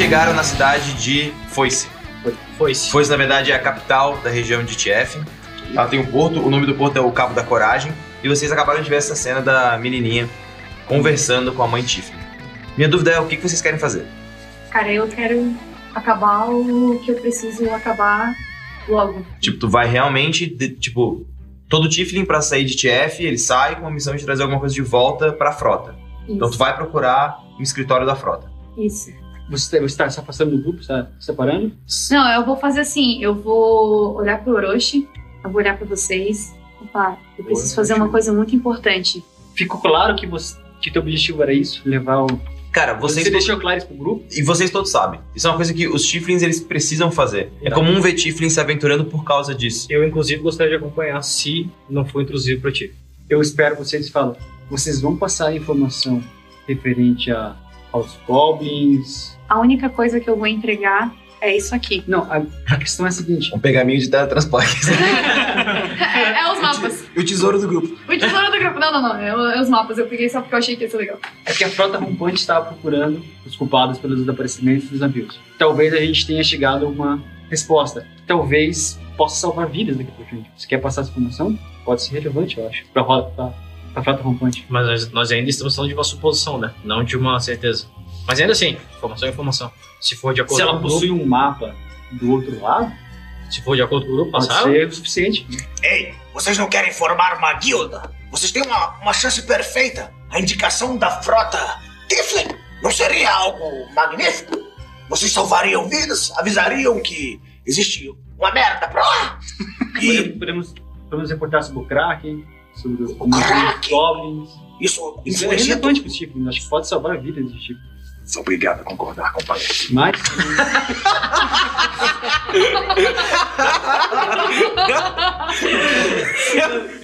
chegaram na cidade de Foice. Foi-se. Foice, na verdade, é a capital da região de Tief. Ela tem um porto, o nome do porto é o Cabo da Coragem. E vocês acabaram de ver essa cena da menininha conversando com a mãe Tiffany. Minha dúvida é o que que vocês querem fazer? Cara, eu quero acabar o que eu preciso acabar logo. Tipo, tu vai realmente, de- tipo, todo Tiflin pra sair de TF, ele sai com a missão de trazer alguma coisa de volta pra frota. Isso. Então tu vai procurar um escritório da frota. Isso. Você está se afastando do grupo, está se separando? Não, eu vou fazer assim, eu vou olhar pro Orochi, eu vou olhar pra vocês falar, eu preciso fazer uma coisa muito importante. Ficou claro que você que teu objetivo era isso, levar o. Cara, vocês Você deixou claro isso pro grupo? e vocês todos sabem. Isso é uma coisa que os Tiflins eles precisam fazer. É comum ver Tiflins se aventurando por causa disso. Eu, inclusive, gostaria de acompanhar se não for intrusivo pra ti. Eu espero que vocês falem. Vocês vão passar a informação referente a, aos goblins. A única coisa que eu vou entregar é isso aqui. Não, a, a questão é a seguinte. Um pergaminho de teletransporte. É, é os mapas. e o tesouro do grupo. O tesouro do grupo. Não, não, não. É, é os mapas. Eu peguei só porque eu achei que ia ser legal. É que a frota rompante estava procurando os culpados pelos desaparecimentos dos navios. Talvez a gente tenha chegado a uma resposta. Talvez possa salvar vidas daqui por frente. Você quer passar essa informação? Pode ser relevante, eu acho, pra, pra, pra frota rompante. Mas nós, nós ainda estamos falando de uma suposição, né? Não de uma certeza. Mas ainda assim, informação é informação. Se for de acordo Se ela com o grupo, possui um mapa do outro lado, se for de acordo com o grupo, pode passar. ser o suficiente. Ei, vocês não querem formar uma guilda? Vocês têm uma, uma chance perfeita. A indicação da frota Tiflin não seria algo magnífico? Vocês salvariam vidas, avisariam que existe uma merda pra lá. E Podemos, podemos reportar sobre o Kraken, sobre os Kraken? goblins. isso Isso é relevante para os Tiflins. Acho que pode salvar a vida desse tipo. Sou obrigado a concordar, companheiro. Mas,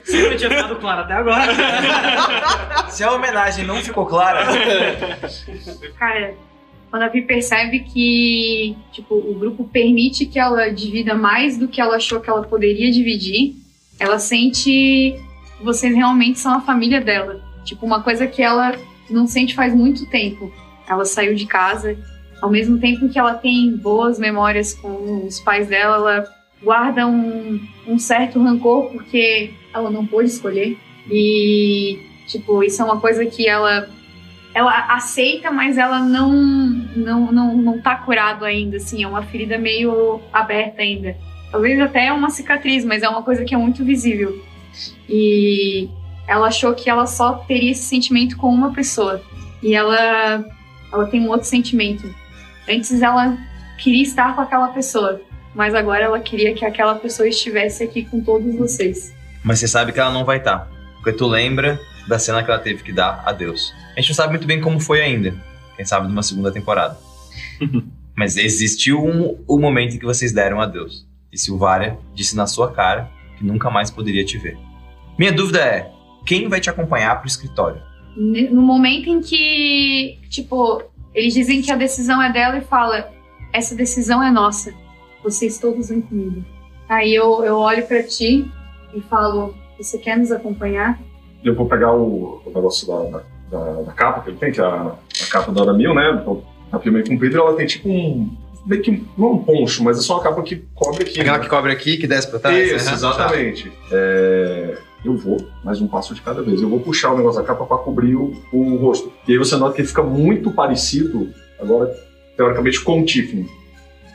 Se não tinha ficado claro até agora. Se a homenagem não ficou clara, Cara, quando a Vi percebe que, tipo, o grupo permite que ela divida mais do que ela achou que ela poderia dividir, ela sente que vocês realmente são a família dela. Tipo, uma coisa que ela não sente faz muito tempo. Ela saiu de casa, ao mesmo tempo que ela tem boas memórias com os pais dela, ela guarda um, um certo rancor porque ela não pôde escolher. E, tipo, isso é uma coisa que ela ela aceita, mas ela não não, não, não tá curado ainda, assim, é uma ferida meio aberta ainda. Talvez até é uma cicatriz, mas é uma coisa que é muito visível. E ela achou que ela só teria esse sentimento com uma pessoa. E ela ela tem um outro sentimento. Antes ela queria estar com aquela pessoa, mas agora ela queria que aquela pessoa estivesse aqui com todos vocês. mas você sabe que ela não vai estar. Porque tu lembra da cena que ela teve que dar adeus. A gente não sabe muito bem como foi ainda. Quem sabe numa segunda temporada. Mas existiu um, o momento em que vocês deram adeus. E Silvária disse na sua cara que nunca mais poderia te ver. Minha dúvida é: quem vai te acompanhar pro escritório? No momento em que, tipo, eles dizem que a decisão é dela e fala, essa decisão é nossa, vocês todos vêm comigo. Aí eu, eu olho pra ti e falo, você quer nos acompanhar? Eu vou pegar o, o negócio da, da, da capa que ele tem, que é a, a capa da Hora Mil, né? Então, a pia meio comprida, ela tem tipo um. Meio que. Não um poncho, mas é só uma capa que cobre aqui. Aquela né? que cobre aqui, que desce pra trás? Isso, Aham. exatamente. É, eu vou, mais um passo de cada vez. Eu vou puxar o negócio da capa para cobrir o, o rosto. E aí você nota que ele fica muito parecido, agora, teoricamente, com o Tiffany.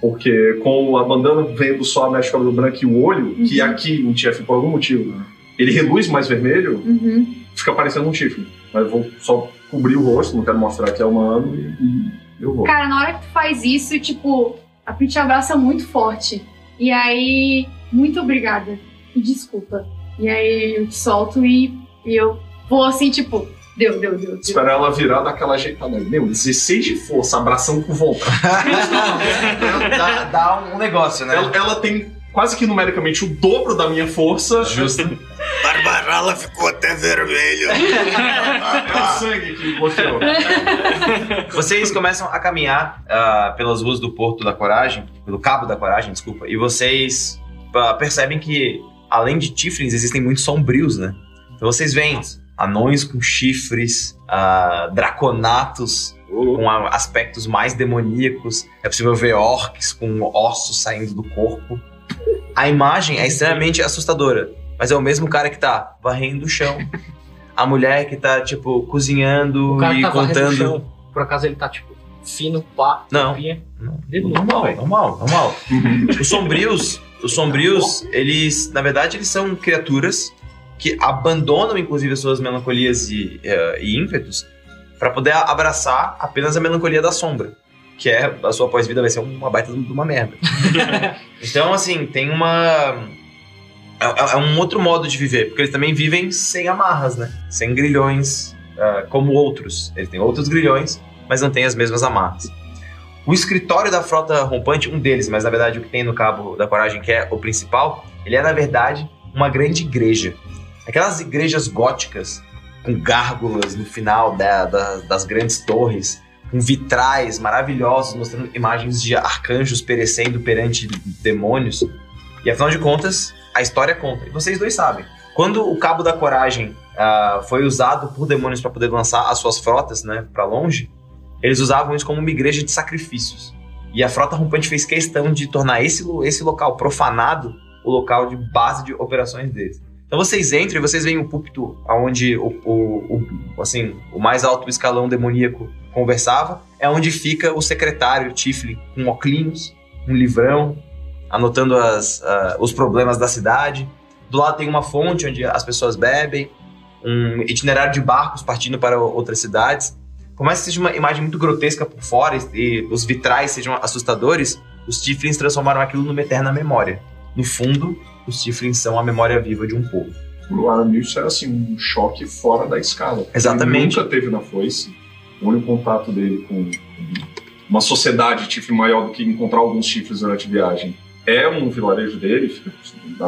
Porque com a bandana vendo só a mecha de cabelo branco e o olho, que Uhum. aqui o Tiffany, por algum motivo, ele reduz mais vermelho, Uhum. fica parecendo um Tiffany. Mas eu vou só cobrir o rosto, não quero mostrar que é humano e, e eu vou. Cara, na hora que tu faz isso, tipo, a Pi te abraça muito forte. E aí, muito obrigada. E desculpa. E aí eu te solto e, e eu vou assim, tipo, deu, deu, deu. deu. Espera ela virar daquela ajeitada. Meu, 16 de força, abração com vontade. dá, dá um negócio, né? Ela, ela tem quase que numericamente o dobro da minha força. Justo. Barbarala ficou até vermelho. É o sangue que mostrou. Vocês começam a caminhar ah, pelas ruas do Porto da Coragem, pelo Cabo da Coragem, desculpa, e vocês ah, percebem que, além de Tiflins, existem muitos sombrios, né? Então vocês veem anões com chifres, ah, draconatos com aspectos mais demoníacos. É possível ver orcs com ossos saindo do corpo. A imagem é extremamente assustadora, mas é o mesmo cara que tá varrendo o chão. A mulher que tá, tipo, cozinhando O cara e tá contando. chão, por acaso ele tá, tipo, fino, pá, Não. Não, no normal, normal, normal. Os sombrios, os sombrios, eles, na verdade, eles são criaturas que abandonam, inclusive, as suas melancolias e, eh, e ímpetos para poder abraçar apenas a melancolia da sombra, que é a sua pós-vida vai ser uma baita de uma merda. então, assim, tem uma é, é- é um outro modo de viver, porque eles também vivem sem amarras, né? Sem grilhões, ah, como outros. Eles têm outros grilhões, mas não têm as mesmas amarras. O escritório da frota rompante, um deles, mas na verdade o que tem no Cabo da Coragem, que é o principal, ele é na verdade uma grande igreja. Aquelas igrejas góticas com gárgulas no final da- da- das grandes torres, com vitrais maravilhosos mostrando imagens de arcanjos perecendo perante demônios. E afinal de contas, a história conta. E vocês dois sabem. Quando o Cabo da Coragem ah, foi usado por demônios para poder lançar as suas frotas né, para longe, eles usavam isso como uma igreja de sacrifícios. E a frota rompante fez questão de tornar esse, esse local profanado o local de base de operações deles. Então vocês entram e vocês veem o púlpito onde o, o, o- assim, o mais alto escalão demoníaco conversava. É onde fica o secretário Tiflin com óculos, um livrão, anotando as, ah, os problemas da cidade. Do lado tem uma fonte onde as pessoas bebem, um itinerário de barcos partindo para outras cidades. Por mais que seja uma imagem muito grotesca por fora e, os vitrais sejam assustadores, os Tiflins transformaram aquilo numa eterna memória. No fundo, os Tiflins são a memória viva de um povo. O Aramil, isso era assim, um choque fora da escala. Exatamente. Ele nunca teve na foice. O único contato dele com uma sociedade chifre maior do que encontrar alguns chifres durante a viagem é um vilarejo dele, fica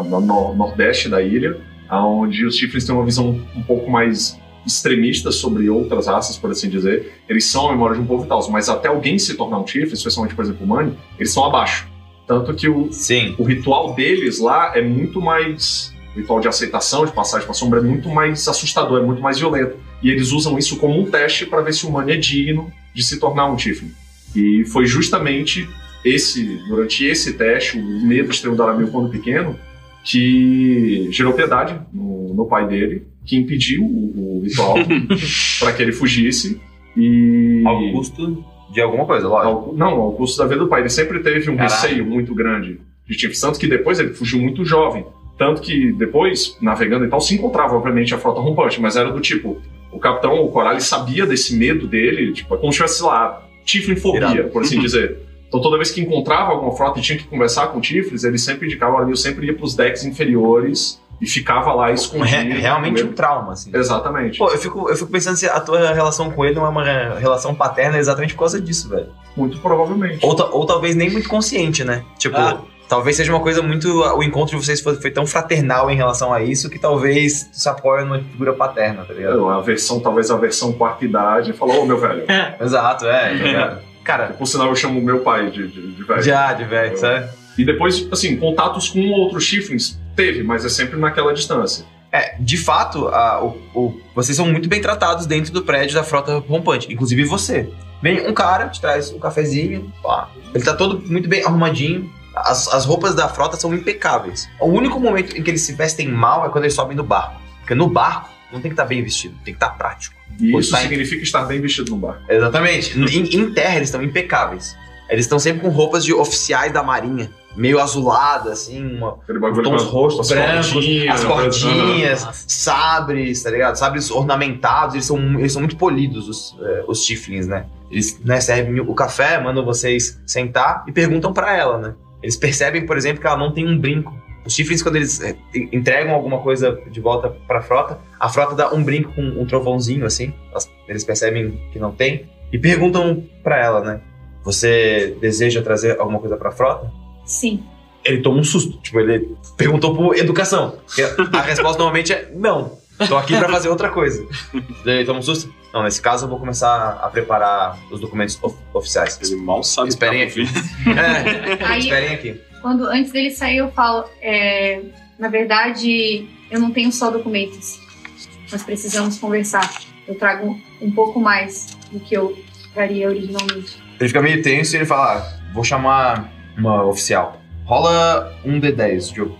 no- nordeste da ilha, onde os chifres têm uma visão um pouco mais extremista sobre outras raças, por assim dizer. Eles são a memória de um povo e tal, mas até alguém se tornar um chifre, especialmente, por exemplo, o Mani, eles são abaixo. Tanto que o, Sim. o ritual deles lá é muito mais. O ritual de aceitação, de passagem para sombra, é muito mais assustador, é muito mais violento. E eles usam isso como um teste para ver se o humano é digno de se tornar um Tiflin. E foi justamente esse, durante esse teste, o medo extremo do Aramil quando pequeno, que gerou piedade no, no pai dele, que impediu o, o ritual para que ele fugisse. E. Ao custo de alguma coisa, lógico. Ao- não, ao custo da vida do pai. Ele sempre teve um Caralho. receio muito grande de Tiflin, tanto que depois ele fugiu muito jovem. Tanto que depois, navegando e tal, se encontrava, obviamente, a frota rompante, mas era do tipo, o capitão, o Coral, ele sabia desse medo dele, tipo, é como se tivesse, lá, Tiflin-fobia, por assim dizer. Então toda vez que encontrava alguma frota e tinha que conversar com Tiflins, ele sempre indicava, eu sempre ia pros decks inferiores e ficava lá escondido. Re- realmente um trauma, assim. Exatamente. Pô, eu fico, eu fico pensando se a tua relação com ele não é uma re- relação paterna exatamente por causa disso, velho. Muito provavelmente. Ou, ou talvez nem muito consciente, né? Tipo, Ah. talvez seja uma coisa muito. O encontro de vocês foi, foi tão fraternal em relação a isso que talvez se apoia numa figura paterna, tá ligado? A versão, talvez a versão quarta idade, falou, ô meu velho. Exato, é, tá ligado? Cara, Por sinal, eu chamo meu pai de, de, de velho. já, de velho, sabe? E depois, assim, contatos com outros chifres teve, mas é sempre naquela distância. É, de fato, a- o- o- vocês são muito bem tratados dentro do prédio da frota rompante, inclusive você. Vem um cara, te traz um cafezinho, pá. Ele tá todo muito bem arrumadinho. As, as roupas da frota são impecáveis. O único momento em que eles se vestem mal é quando eles sobem no barco. Porque no barco não tem que estar bem vestido, tem que estar prático. E isso tá em- significa estar bem vestido no bar. Exatamente. Em, em terra eles estão impecáveis. Eles estão sempre com roupas de oficiais da marinha. Meio azulada, assim, uma, tons as brancos, cordinhas, as né? cordinhas, Nossa. sabres, tá ligado? Sabres ornamentados, eles são, eles são muito polidos, os, eh, os Tiflins, né? Eles né, servem o café, mandam vocês sentar e perguntam pra ela, né? Eles percebem, por exemplo, que ela não tem um brinco. Os Tiflins, quando eles eh, entregam alguma coisa de volta pra frota, a frota dá um brinco com um trovãozinho, assim. Eles percebem que não tem e perguntam pra ela, né? Você deseja trazer alguma coisa pra frota? Sim. ele toma um susto. Tipo, ele perguntou por educação. A resposta normalmente é não. Tô aqui pra fazer outra coisa. Daí ele toma um susto. Não, nesse caso eu vou começar a preparar os documentos of- oficiais. Ele mal sabe Esperem tá aqui. por vir. É, Aí, esperem aqui. quando antes dele sair, eu falo: é, na verdade, eu não tenho só documentos. Nós precisamos conversar. Eu trago um pouco mais do que eu faria originalmente. Ele fica meio tenso e ele fala: ah, vou chamar uma oficial. Rola um D10, Diogo.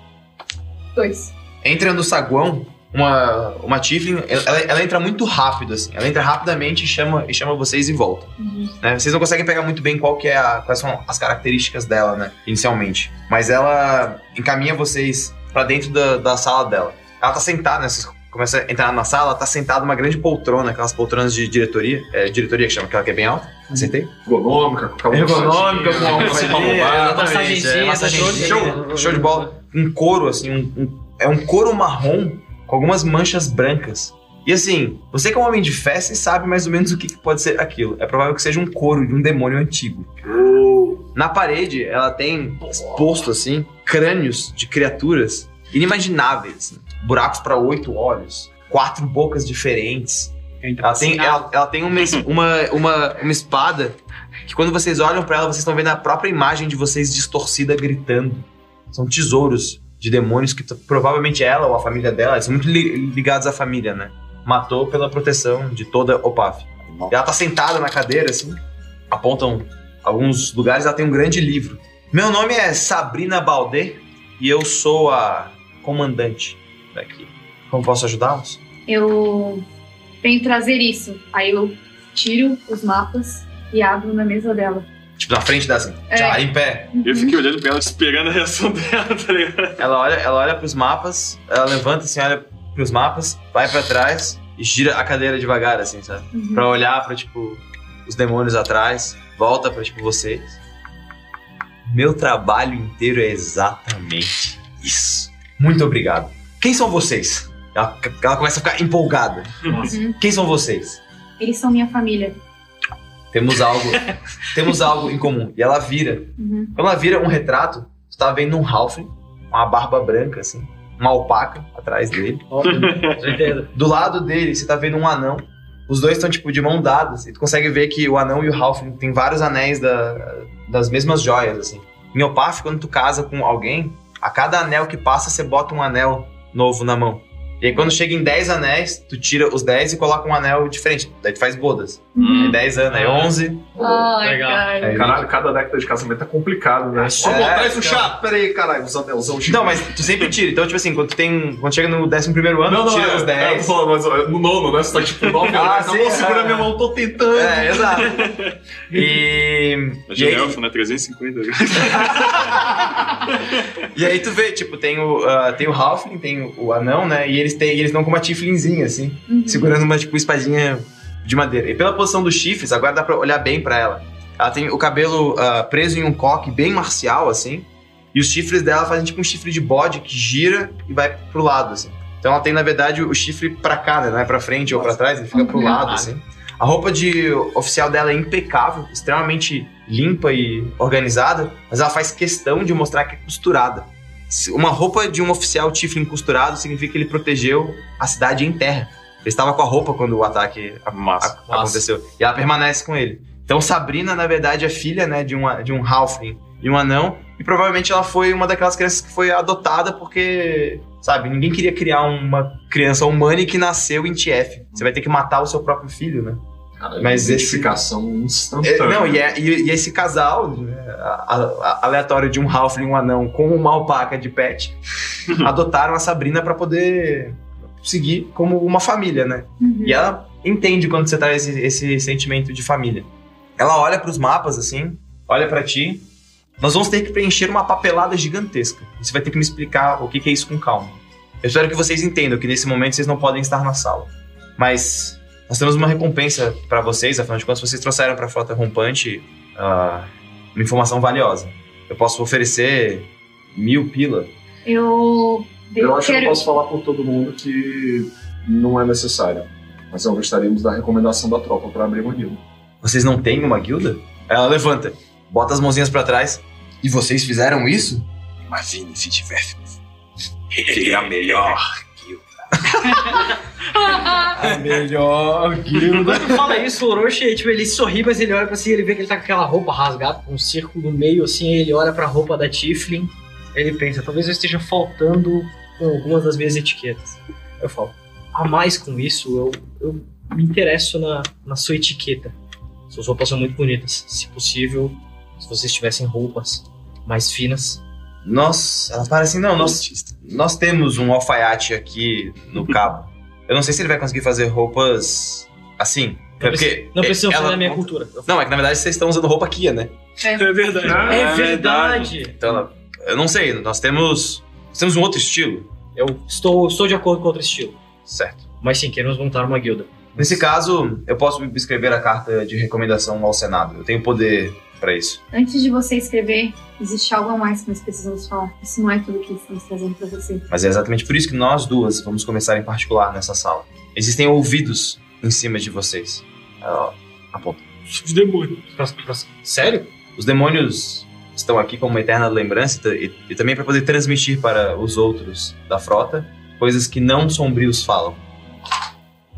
Dois. Entra no saguão uma, uma Tiflin, ela, ela entra muito rápido, assim. Ela entra rapidamente e chama, e chama vocês e volta. Uhum. né? Vocês não conseguem pegar muito bem qual que é a- quais são as características dela, né? Inicialmente. Mas ela encaminha vocês pra dentro da, da sala dela. Ela tá sentada, né? Vocês começam a entrar na sala, ela tá sentada numa grande poltrona, aquelas poltronas de diretoria. É, diretoria que chama, aquela que é bem alta. Acertei? Ergonômica, com Ergonômica, com roubar. exatamente, é, massagenzinha. Show, show de bola. Um couro, assim, um, um- é um couro marrom com algumas manchas brancas. E assim, você que é um homem de fé, você sabe mais ou menos o que, que pode ser aquilo. É provável que seja um couro de um demônio antigo. Na parede, ela tem exposto, assim, crânios de criaturas inimagináveis. Buracos para oito olhos, quatro bocas diferentes. Ela tem, ela, ela tem uma, uma, uma, uma espada que quando vocês olham pra ela, vocês estão vendo a própria imagem de vocês distorcida gritando. São tesouros de demônios que provavelmente ela ou a família dela, eles são muito li- ligados à família, né? Matou pela proteção de toda Opaf. E ela tá sentada na cadeira, assim, apontam alguns lugares, ela tem um grande livro. Meu nome é Sabrina Baldé e eu sou a comandante daqui. Como posso ajudá-los? Eu venho trazer isso. Aí eu tiro os mapas e abro na mesa dela. Tipo, na frente da assim, É. já, em pé. Eu fiquei olhando pra ela, esperando a reação dela, tá ligado? Ela olha, ela olha pros mapas, ela levanta assim, olha pros mapas, vai pra trás e gira a cadeira devagar, assim, sabe? Uhum. Pra olhar pra, tipo, os demônios atrás, volta pra, tipo, vocês. Meu trabalho inteiro é exatamente isso. Muito obrigado. Quem são vocês? Ela, ela começa a ficar empolgada. Uhum. Quem são vocês? Eles são minha família. Temos algo, temos algo em comum. E ela vira. Uhum. Quando ela vira um retrato, você tá vendo um Halfling, com uma barba branca, assim, uma alpaca atrás dele. Certeza. Do lado dele, você tá vendo um anão. Os dois estão, tipo, de mão dadas. E tu consegue ver que o anão e o Halfling têm vários anéis da- das mesmas joias, assim. Em Opaf, quando tu casa com alguém, a cada anel que passa, você bota um anel novo na mão. E aí, quando chega em 10 anéis, tu tira os 10 e coloca um anel diferente. Daí tu faz bodas. Uhum. Aí 10 anos, aí 11. Ai, Legal. Aí- Caralho, cada década de casamento é complicado, né? Só É, botar isso chá. Pera aí, caralho, os anelzão gigantes. Não, mas tu sempre tira. Então, tipo assim, quando tu tem. Quando chega no 11 primeiro ano, Não, tu não, tira é, os é, 10. eu tô falando, mas ó, no nono, né? Você tá tipo nove Ah, anos. sim, Não, segura é. minha mão, tô tentando. É, exato. E. E Imagina aí, elfo, né? 350. e aí tu vê, tipo, tem o, ah, tem o Halfling, tem o, o anão, né? E eles têm, eles estão com uma tiflinzinha, assim, Uhum. segurando uma, tipo, espadinha de madeira. E pela posição dos chifres, agora dá pra olhar bem pra ela. Ela tem o cabelo ah, preso em um coque bem marcial, assim. E os chifres dela fazem tipo um chifre de bode que gira e vai pro lado, assim. Então ela tem, na verdade, o chifre pra cá, né? Não é pra frente ou pra trás, ele fica pro lado, assim. A roupa de oficial dela é impecável, extremamente limpa e organizada, mas ela faz questão de mostrar que é costurada. Uma roupa de um oficial Tiflin costurado significa que ele protegeu a cidade em terra. Ele estava com a roupa quando o ataque a- Massa. a- aconteceu. E ela permanece com ele. Então Sabrina, na verdade, é filha né, de, um, de um Halfling e um anão. E provavelmente ela foi uma daquelas crianças que foi adotada porque, sabe, ninguém queria criar uma criança humana que nasceu em TF. Você vai ter que matar o seu próprio filho, né? Cara, Mas identificação É, instantânea. não, e, é- e- e esse casal né, a- a- aleatório de um Halfling e um anão com uma alpaca de pet adotaram a Sabrina pra poder seguir como uma família, né? Uhum. E ela entende quando você traz esse, esse sentimento de família. Ela olha pros mapas assim, olha pra ti. Nós vamos ter que preencher uma papelada gigantesca. Você vai ter que me explicar o que que é isso com calma. Eu espero que vocês entendam que nesse momento vocês não podem estar na sala. Mas nós temos uma recompensa pra vocês, afinal de contas, vocês trouxeram pra Frota Rompante ah, uma informação valiosa. Eu posso oferecer mil pila. Eu, Eu acho que eu posso falar por todo mundo que não é necessário. Mas não gostaríamos da recomendação da tropa pra abrir uma guilda. Vocês não têm uma guilda? Ela levanta, bota as mãozinhas pra trás. E vocês fizeram isso? Imagine se tivéssemos. Ele é a melhor. A melhor guilda. Quando fala isso, o Orochi, tipo, ele sorri, mas ele olha pra si ele vê que ele tá com aquela roupa rasgada, com um círculo no meio, assim, ele olha pra roupa da Tiflin, ele pensa, talvez eu esteja faltando com algumas das minhas etiquetas. Eu falo, a mais com isso, eu, eu me interesso na, na sua etiqueta. Suas roupas são muito bonitas. Se possível, se vocês tivessem roupas mais finas. Nós. Ela fala assim: não, nós, nós temos um alfaiate aqui no cabo. Eu não sei se ele vai conseguir fazer roupas assim. Não, porque não precisam ser ela- da minha cultura. Não, é que na verdade vocês estão usando roupa Kia, né? É verdade. É verdade! Então ela. Eu não sei, nós temos. Nós temos um outro estilo. Eu estou, estou de acordo com outro estilo. Certo. Mas sim, queremos montar uma guilda. Nesse caso, eu posso escrever a carta de recomendação ao Senado. Eu tenho poder pra isso. Antes de você escrever, existe algo a mais que nós precisamos falar. Isso não é tudo que estamos trazendo pra você. Mas é exatamente por isso que nós duas vamos começar em particular nessa sala. Existem ouvidos em cima de vocês. Ela aponta. Os demônios. Sério? Os demônios estão aqui como uma eterna lembrança e, e também para poder transmitir para os outros da frota coisas que não sombrios falam.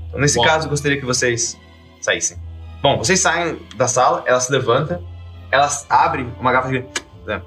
Então, nesse Uau. caso, eu gostaria que vocês saíssem. Bom, vocês saem da sala, ela se levanta, ela abre uma garrafa de. né,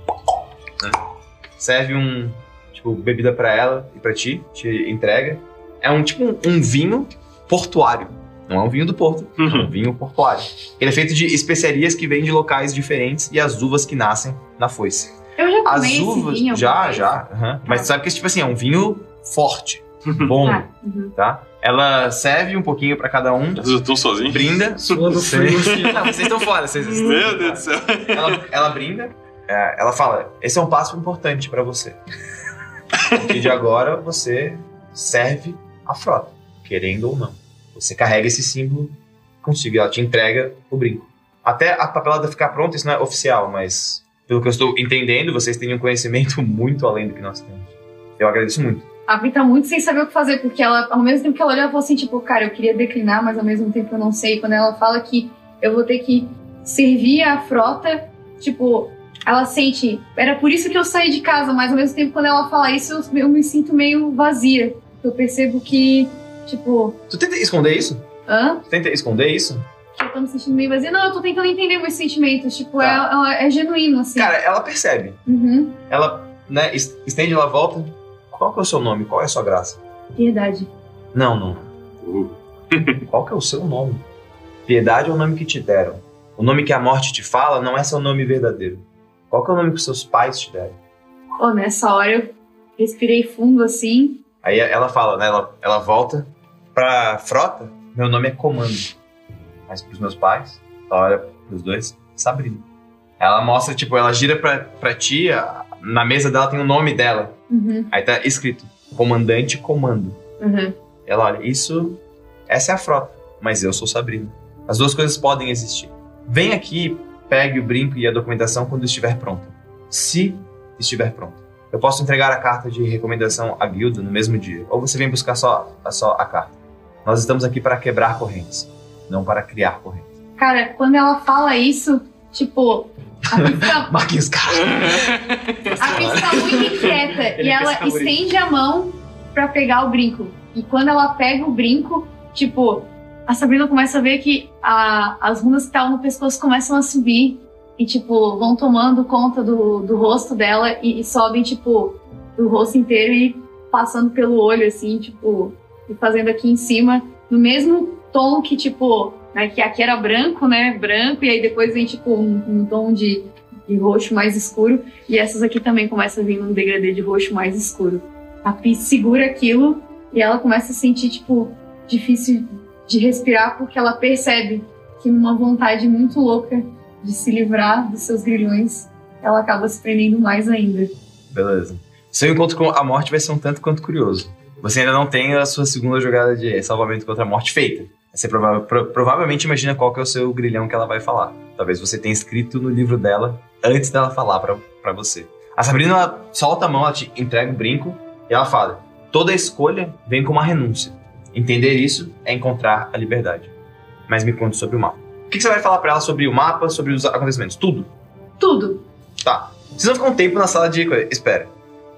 serve um. Tipo, bebida pra ela e pra ti, te entrega. É um tipo um, um vinho portuário. Não é um vinho do Porto, é um vinho portuário. Ele é feito de especiarias que vêm de locais diferentes e as uvas que nascem na foice. Eu já As esse uvas. vinho. já, já. aham. Mas sabe que tipo assim, é um vinho forte, bom, Ah, uhum. tá? Ela serve um pouquinho pra cada um, Vocês estão sozinhos? brinda. Assim. Não, vocês estão fora, vocês Meu Deus do céu. ela, ela brinda, é, ela fala: esse é um passo importante pra você. A partir de agora você serve a frota, querendo ou não. Você carrega esse símbolo consigo, ela te entrega o brinco. Até a papelada ficar pronta, isso não é oficial, mas pelo que eu estou entendendo, vocês têm um conhecimento muito além do que nós temos. Eu agradeço muito. A Vi tá muito sem saber o que fazer, porque ela, ao mesmo tempo que ela olhou, ela falou assim, tipo, cara, eu queria declinar, mas ao mesmo tempo eu não sei. Quando ela fala que eu vou ter que servir a frota, tipo, ela sente, era por isso que eu saí de casa, mas ao mesmo tempo quando ela fala isso, eu, eu me sinto meio vazia. Eu percebo que, tipo, Tu tenta esconder isso? hã? Tu tenta esconder isso? Que eu tô me sentindo meio vazia. Não, eu tô tentando entender meus sentimentos, tipo, Tá. é, é, é genuíno, assim. Cara, ela percebe. Uhum, Ela, né, es- estende, ela volta. Qual que é o seu nome? Qual é a sua graça? verdade. Não, não. Qual que é o seu nome? Piedade é o nome que te deram. O nome que a morte te fala não é seu nome verdadeiro. Qual que é o nome que seus pais te deram? Ó, nessa hora eu respirei fundo, assim, Aí ela fala, né? Ela, ela volta pra frota. Meu nome é Comando. Mas pros meus pais, ela olha pros dois, Sabrina. Ela mostra, tipo, ela gira pra, pra ti, a- na mesa dela tem o nome dela. uhum, Aí tá escrito, Comandante Comando. uhum. Ela olha, isso. Essa é a frota, mas eu sou Sabrina. As duas coisas podem existir. Vem aqui, pegue o brinco e a documentação quando estiver pronta. Se estiver pronta. Eu posso entregar a carta de recomendação à guilda no mesmo dia, ou você vem buscar só, só a carta. Nós estamos aqui para quebrar correntes, não para criar correntes. Cara, quando ela fala isso, tipo, a Marquinhos, cara! a Vi fica muito inquieta Ele e ela estende a mão pra pegar o brinco. E quando ela pega o brinco, tipo, a Sabrina começa a ver que a- as runas que estavam no pescoço começam a subir e, tipo, vão tomando conta do, do rosto dela e, e sobem, tipo, do rosto inteiro e passando pelo olho, assim, tipo, e fazendo aqui em cima, no mesmo tom que, tipo, né, que aqui era branco, né, branco, e aí depois vem, tipo, um, um tom de, de roxo mais escuro, e essas aqui também começam a vir num degradê de roxo mais escuro. A Pi segura aquilo e ela começa a sentir, tipo, difícil de respirar porque ela percebe que numa vontade muito louca de se livrar dos seus grilhões, ela acaba se prendendo mais ainda. Beleza. Seu encontro com a morte vai ser um tanto quanto curioso. Você ainda não tem a sua segunda jogada de salvamento contra a morte feita. Você prova- pro- provavelmente imagina qual que é o seu grilhão que ela vai falar. Talvez você tenha escrito no livro dela antes dela falar pra, pra você. A Sabrina ela solta a mão, ela te entrega o brinco e ela fala: toda escolha vem com uma renúncia. Entender isso é encontrar a liberdade. Mas me conte sobre o mapa. O que, você vai falar pra ela sobre o mapa, sobre os acontecimentos? Tudo. Tudo. Tá. Vocês vão ficar um tempo na sala de coisa. Espera.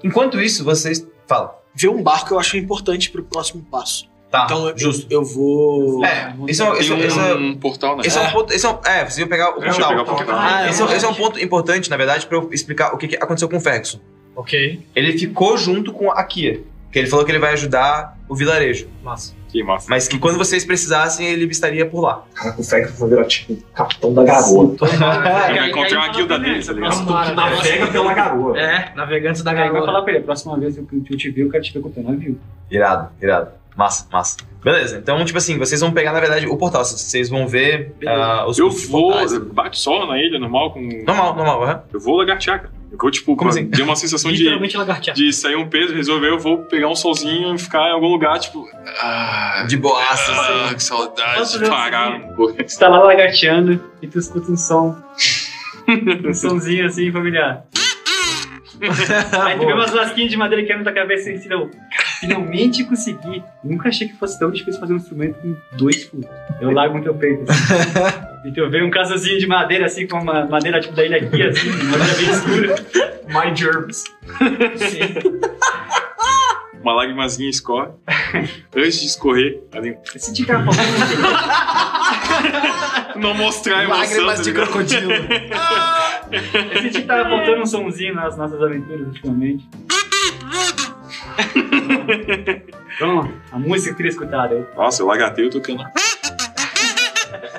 Enquanto isso, vocês. Fala. Ver um barco eu acho importante pro próximo passo. Tá, então eu, justo. eu vou. É, esse é, esse, é- esse é- um portal, né? esse é um ponto. Esse é, um, é, vocês iam pegar o Deixa eu portal. pegar o portal. Ah, esse, é, é esse é um ponto importante, na verdade, pra eu explicar o que, que aconteceu com o Ferguson. Ok, Ele ficou junto com a Kia. Que ele falou que ele vai ajudar o vilarejo. massa. Que massa. Mas que quando vocês precisassem, ele estaria por lá. Caraca, o Fecro vai virar tipo o capitão da garoa. Ele vai encontrar uma guilda dele, tá ligado? Navega pela garoa. É, navegantes da Aí vai falar pra ele, a próxima vez que eu te ver, eu quero te ver com o teu navio. Irado, irado. Massa, massa. Beleza, então, tipo assim, vocês vão pegar, na verdade, o portal. Vocês vão ver ah, os Eu vou. portais. Bate sol na ilha, normal, com. Normal, normal, aham. Eu vou lagartear, cara. Eu vou, tipo, Como pra- assim? deu uma sensação de, Literalmente lagartear. de sair um peso, resolver, eu vou pegar um solzinho e ficar em algum lugar, tipo. Ah, De boaça, ah, assim. que saudade de parar um pouco. Você tá lá lagarteando e tu escuta um som. um somzinho assim, familiar. Aí tu vê umas lasquinhas de madeira que na tua cabeça e não, cara, finalmente consegui. Nunca achei que fosse tão difícil fazer um instrumento com dois furos. Eu largo no teu peito. Assim. e tu vê um casazinho de madeira assim, com uma madeira tipo da ilha aqui, assim, uma madeira bem escura. My germs. Uma lágrimazinha escorre. Antes de escorrer, ali, Esse de cara falando. não mostrar a emoção. Lágrimas tá de ligado? crocodilo. Esse de tava faltando um somzinho nas nossas aventuras ultimamente. Então, a música que eu queria escutar, Nossa, eu lagartei, eu tocando.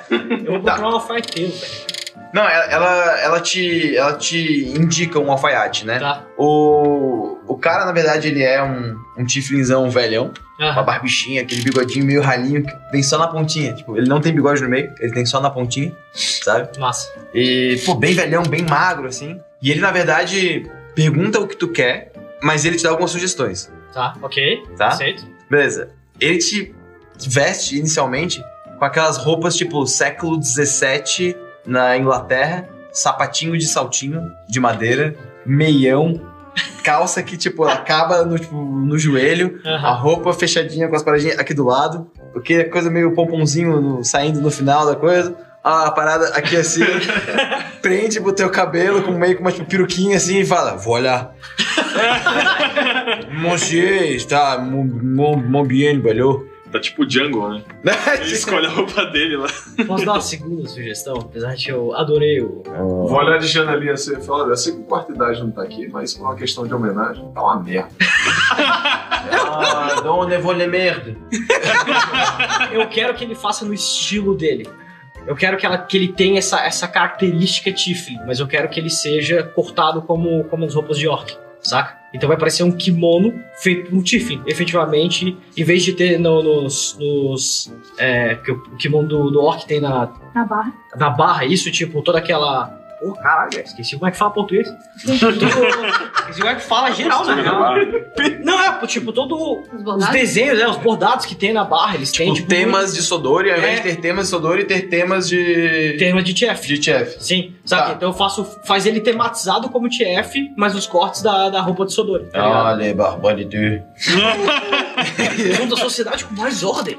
Eu vou comprar um alfaiteiro, velho. Não, ela, ela, ela te, ela te indica um alfaiate, né? Tá. O, o cara, na verdade, ele é um, um tiflinzão velhão, uma Aham. barbichinha, aquele bigodinho meio ralinho que vem só na pontinha. Tipo, ele não tem bigode no meio, ele tem só na pontinha, sabe? Massa. E, pô, bem velhão, bem magro, assim. E ele, na verdade, pergunta o que tu quer, mas ele te dá algumas sugestões, Tá, ok. tá? Aceito. Beleza. Ele te veste inicialmente com aquelas roupas tipo século XVII na Inglaterra, sapatinho de saltinho de madeira, meião, calça que tipo acaba no, tipo, no joelho, a Aham. roupa fechadinha com as paradinhas aqui do lado, porque é coisa meio pomponzinho no- saindo no final da coisa. A parada aqui assim, prende pro teu cabelo com meio com uma tipo, peruquinha assim e fala: Vou olhar. Monsieur, está mu bien, velho. Tá tipo Django, né? Ele escolhe a roupa dele lá. Posso dar uma segunda sugestão? Apesar de que eu adorei o. Vou olhar de janelinha assim e falar, olha, eu sei que o quarto idade não tá aqui, mas por uma questão de homenagem, tá uma merda. Ah, onde vou le merde? Eu quero que ele faça no estilo dele. Eu quero que, ela, que ele tenha essa, essa característica Tiflin, mas eu quero que ele seja cortado como, como as roupas de orc, saca? Então vai parecer um kimono feito por um Tiflin. Efetivamente, em vez de ter no- nos. nos é, que o kimono do, do orc tem na, Na barra. na barra, isso, tipo, toda aquela. Pô, caralho, esqueci como é que fala português. Esqueci como é que fala geral, na real. Não, é, tipo, todo. Os Os desenhos, né? Os bordados que tem na barra, eles têm, Tipo, tipo. temas de Sodori, ao invés É. de ter temas de Sodori, ter temas de. Tema de TF. de TF. Sim, sabe? Tá. Então eu faço. Faz ele tematizado como TF, mas os cortes da, da roupa de Sodori. Tá? Olha, barbaridade. Um da sociedade com mais ordem.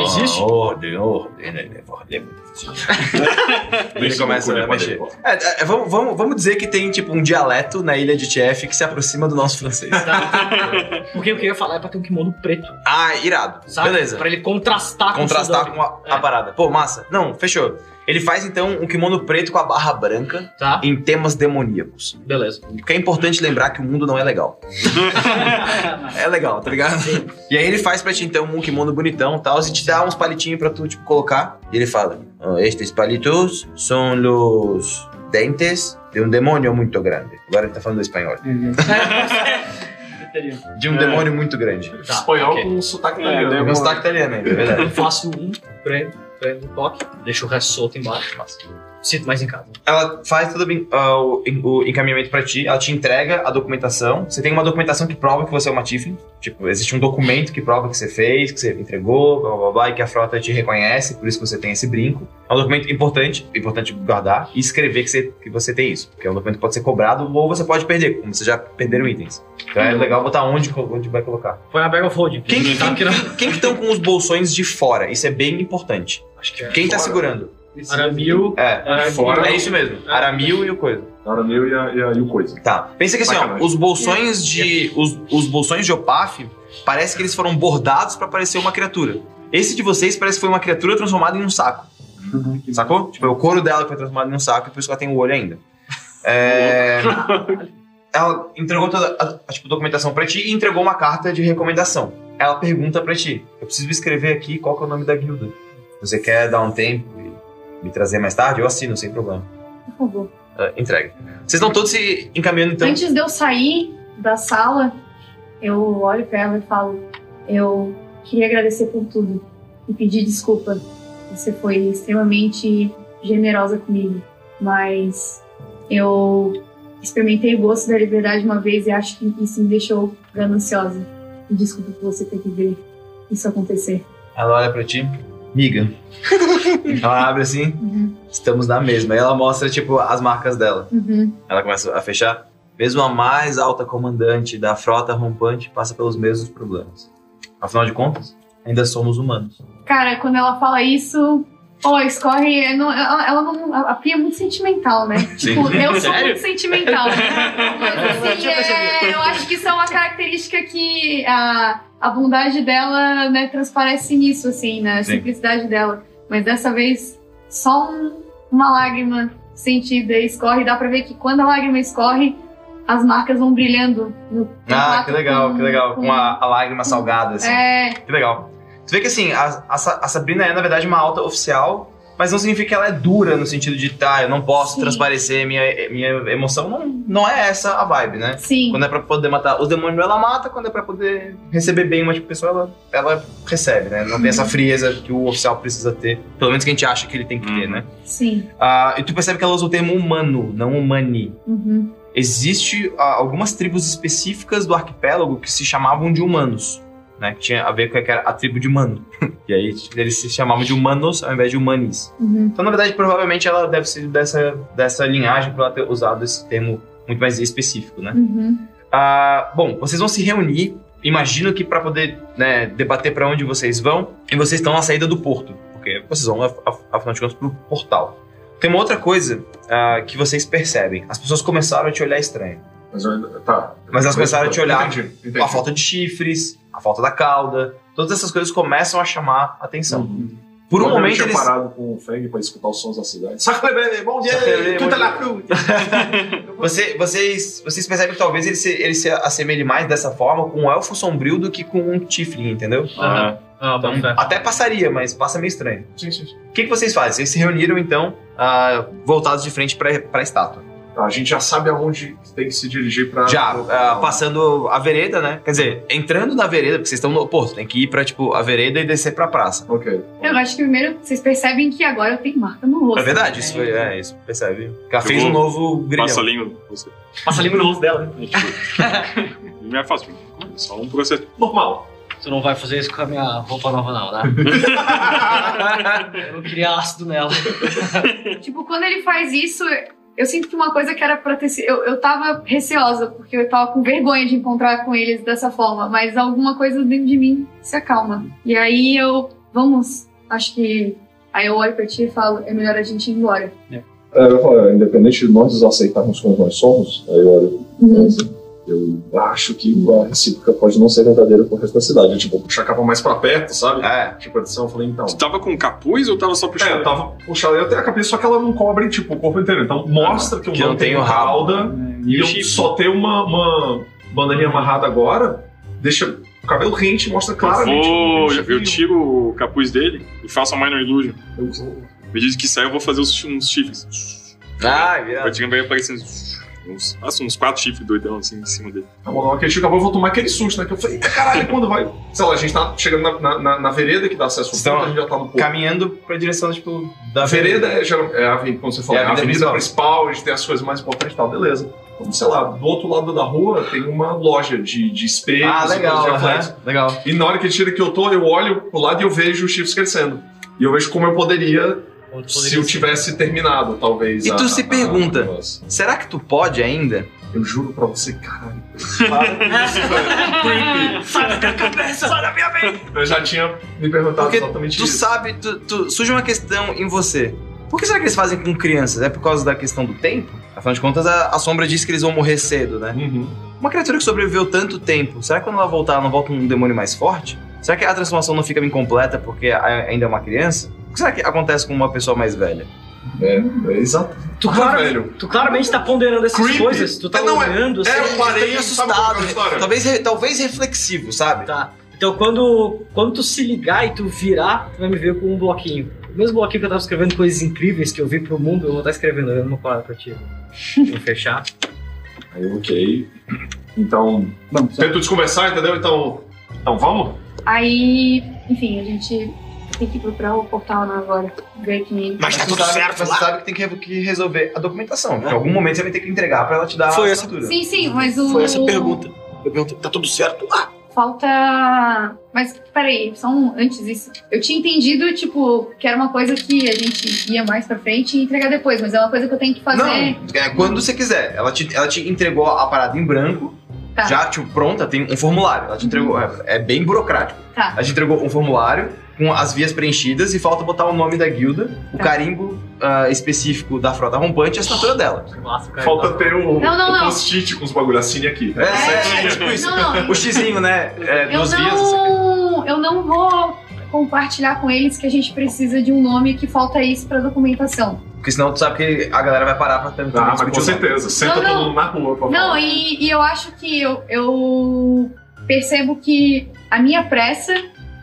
Existe? Ordem, ordem, né? ordem. Ele Isso começa a pode mexer. É, é, vamos, vamos, vamos dizer que tem tipo um dialeto na ilha de TF que se aproxima do nosso francês. Tá? Porque o que eu ia falar é pra ter um kimono preto, Ah, irado. sabe? Beleza. Pra ele contrastar, Contrastar com com a, a É. parada. Pô, massa. Não, fechou. Ele faz então um kimono preto com a barra branca Tá? em temas demoníacos. Beleza. Porque é importante lembrar que o mundo não é legal. É legal, tá ligado? E aí ele faz pra ti então um kimono bonitão e tal, e te dá uns palitinhos pra tu, tipo, colocar. E ele fala: "Ah, Estes palitos são os dentes de um demônio muito grande. Agora ele tá falando espanhol. De um É. demônio muito grande. Tá, Espanhol ok. com sotaque É, italiano. deu Meu sotaque italiano ainda, é verdade. Eu faço um, prendo, toque, deixo o resto solto embaixo. Sinto mais em casa. Ela faz todo ah, o, o encaminhamento pra ti, ela te entrega a documentação. Você tem uma documentação que prova que você é uma Tiffin. Tipo, existe um documento que prova que você fez, que você entregou, blá blá blá, e que a frota te reconhece, por isso que você tem esse brinco. É um documento importante, importante guardar e escrever que você, que você tem isso. Porque é um documento que pode ser cobrado ou você pode perder, como vocês já perderam itens. Então é legal botar onde, onde vai colocar. Foi na Bag of Holding. Quem que tá? quem, quem que estão com os bolsões de fora? Isso é bem importante. Acho que é. Quem tá Fora. segurando? Aramil. É, Aramil. Fora. é isso mesmo. Aramil e o coisa. Meu e, a, e, a, e o coisa. Tá. Pensa que assim, ó, os bolsões de. Os, os bolsões de Opaf parece que eles foram bordados pra parecer uma criatura. Esse de vocês parece que foi uma criatura transformada em um saco. Sacou? Tipo, é o couro dela que foi transformado em um saco e por isso que ela tem o olho ainda. É... ela entregou toda a, a, tipo, documentação pra ti e entregou uma carta de recomendação. ela pergunta pra ti: Eu preciso escrever aqui qual que é o nome da guilda. Você quer dar um tempo e me trazer mais tarde? Eu assino, sem problema. Por favor. Ah, entrega. Vocês estão todos se encaminhando então. Antes de eu sair da sala, eu olho pra ela e falo: Eu queria agradecer por tudo e pedir desculpa. Você foi extremamente generosa comigo, mas eu experimentei o gosto da liberdade uma vez e acho que isso me deixou gananciosa. E desculpa por você ter que ver isso acontecer. Ela olha pra ti, miga. ela abre assim, Uhum. estamos na mesma. Aí ela mostra, tipo, as marcas dela. Uhum. Ela começa a fechar. Mesmo a mais alta comandante da frota rompante passa pelos mesmos problemas. Afinal de contas, ainda somos humanos. Cara, quando ela fala isso, ó, escorre. é, não- Ela, ela não. A Pia é muito sentimental, né? Sim. Tipo, eu sou Sério? muito sentimental. Mas assim, é, eu acho que isso é uma característica que a, a bondade dela, né, transparece nisso, assim, na Sim. simplicidade dela. Mas dessa vez, só um- uma lágrima sentida escorre. Dá pra ver que quando a lágrima escorre, as marcas vão brilhando no Ah, que legal, com- que legal. Com a, a lágrima salgada, assim. É, Que legal. Você vê que assim, a, a a Sabrina é, na verdade, uma alta oficial, mas não significa que ela é dura no sentido de, tá, eu não posso Sim. transparecer minha, minha emoção. Não, não é essa a vibe, né? sim. Quando é pra poder matar os demônios, ela mata. Quando é pra poder receber bem uma tipo, pessoa, ela, ela recebe, né? Não tem essa frieza que o oficial precisa ter. Pelo menos que a gente acha que ele tem que ter, Uhum. né? Sim. Ah, e tu percebe que ela usa o termo humano, não humani. Uhum. Existe ah, algumas tribos específicas do arquipélago que se chamavam de humanos. Né, que tinha a ver com a a tribo de humano. e aí eles se chamavam de humanos ao invés de humanis. Uhum. Então, na verdade, provavelmente ela deve ser dessa, dessa linhagem para ela ter usado esse termo muito mais específico, né? Uhum. Ah, bom, vocês vão se reunir. Imagino que para poder né, debater para onde vocês vão, e vocês estão na saída do porto, porque vocês vão, af- af- afinal de contas, pro portal. Tem uma outra coisa ah, que vocês percebem: as pessoas começaram a te olhar estranho. Mas. Tá. Mas elas começaram a te olhar. Entendi, entendi. A falta de chifres, a falta da cauda, todas essas coisas começam a chamar a atenção. Uhum. Por um Quando eu momento tinha eles. parado com o Feng pra escutar os sons da cidade. Sacre bem, bom dia! Tudo lá! Você, vocês, vocês percebem que talvez ele se, ele se assemelhe mais dessa forma com um elfo sombrio do que com um Tiflin, entendeu? Ah, Ah, Então, até passaria, mas passa meio estranho. Sim, sim. O que, que vocês fazem? Vocês se reuniram então, ah, voltados de frente pra, pra estátua. Tá, a gente já sabe aonde tem que se dirigir pra. Já, pra- ah, passando a vereda, né? Quer dizer, entrando na vereda, porque vocês estão no porto, tem que ir pra, tipo, a vereda e descer pra praça. Ok. Eu acho que primeiro vocês percebem que agora eu tenho marca no rosto. É verdade, isso foi, é, isso percebe. Ela Eu fez um novo grilhão. Passa língua. Você. Passa língua no rosto dela, né? Não é fácil. É só um processo. Normal. Tu não vai fazer isso com a minha roupa nova, não, né? eu queria ácido nela. Tipo, quando ele faz isso, eu sinto que uma coisa que era pra ter sido. Eu, eu tava receosa, porque eu tava com vergonha de encontrar com eles dessa forma, mas alguma coisa dentro de mim se acalma. E aí eu. Vamos, acho que. Aí eu olho pra ti e falo: é melhor a gente ir embora. É, eu falo, independente de nós aceitarmos como nós somos, aí eu olho. Uhum. assim, Eu acho que a recíproca pode não ser verdadeira pro resto da cidade. Tipo, puxar a capa mais pra perto, sabe? É, Tipo, a edição, eu falei, então. Tu tava com capuz ou tava só É, puxando? eu tava puxando, eu tenho a cabeça, só que ela não cobre, tipo, o corpo inteiro. Então mostra que eu Que não não tenho o rabo. cauda E e o eu chifre. só tenho uma, uma bandaninha amarrada agora, deixa o cabelo rente e mostra claramente. Vou, eu chifrinho. tiro o capuz dele e faço a Minor Illusion. Eu vou- Me diz que sai, eu vou fazer uns, chifres. Ah, virado. vai aparecendo uns, faço uns quatro chifres doidão assim em cima dele. Na moral, aquele chifre acabou, eu vou tomar aquele susto, né? Que eu falei, "Eita, caralho, quando vai? Sei lá, a gente tá chegando na, na, na- na vereda que dá acesso ao Estão porto, a gente já tá no porto. Caminhando pra direção, tipo, da A vereda é, é a avenida, como você falou, É a é a avenida avenida principal. a gente tem as coisas mais importantes e tal, beleza. Então, sei lá, do outro lado da rua tem uma loja de, de espelhos Ah, e legal, coisas de reflexo. aham, legal. E na hora que ele tira que eu tô, eu olho pro lado e eu vejo os chifres crescendo. E eu vejo como eu poderia, se eu ser- tivesse terminado, talvez. E a- tu se a- pergunta? a-. Será que tu pode ainda? Eu juro pra você, caralho. Sai da cabeça! Sai da minha mente! Eu já tinha me perguntado Porque exatamente tu isso. sabe, tu, tu- surge uma questão em você. Por que será que eles fazem com crianças? É por causa da questão do tempo? Afinal de contas, a, a sombra diz que eles vão morrer cedo, né? Uhum. Uma criatura que sobreviveu tanto tempo, será que quando ela voltar, ela não volta um demônio mais forte? Será que a transformação não fica incompleta porque ainda é uma criança? O que será que acontece com uma pessoa mais velha? É, é exato. Tu, Ah, clara- velho. tu claramente tá ponderando essas Creepy. coisas. Tu tá É, não, é- olhando assim. É, eu parei, é a assustado, história? talvez, talvez reflexivo, sabe? Tá. Então quando, quando tu se ligar e tu virar, tu vai me ver com um bloquinho. O mesmo bloquinho que eu tava escrevendo coisas incríveis que eu vi pro mundo, eu vou estar escrevendo a mesma parada pra ti. Vou fechar. Aí, ok. Então, só- tento desconversar, entendeu? Então, então vamos? Aí, enfim, a gente tem que procurar o portal né, agora. Ver que. Mas tá você tudo sabe, certo Você lá? sabe que tem que, que resolver a documentação. Em algum momento você vai ter que entregar pra ela te dar Foi a essa- assinatura. Sim, sim, mas o. Foi essa a pergunta. Eu perguntei, tá tudo certo lá? Falta. Mas peraí, só um antes disso. Eu tinha entendido, tipo, que era uma coisa que a gente ia mais pra frente e entregar depois, mas é uma coisa que eu tenho que fazer. Não, é quando você quiser. Ela te, ela te entregou a parada em branco, Tá. já tipo, pronta, tem um formulário. Ela te entregou, é, é bem burocrático. Tá. Ela te entregou um formulário com as vias preenchidas e falta botar o nome da guilda, o Tá. carimbo ah, específico da frota rompante e a assinatura dela. Nossa, cara, Falta ter o, Não, não, o não. post-it com os bagulho assim aqui. É, é, tipo isso. Não, não. O xizinho, né? É, Eu duas vias. assim. não, eu não vou compartilhar com eles que a gente precisa de um nome que falta isso pra documentação. Porque senão tu sabe que a galera vai parar pra tentar Ah, mas com certeza. Senta Não, não. todo mundo na rua pra Não, falar. e, e eu acho que eu, eu percebo que a minha pressa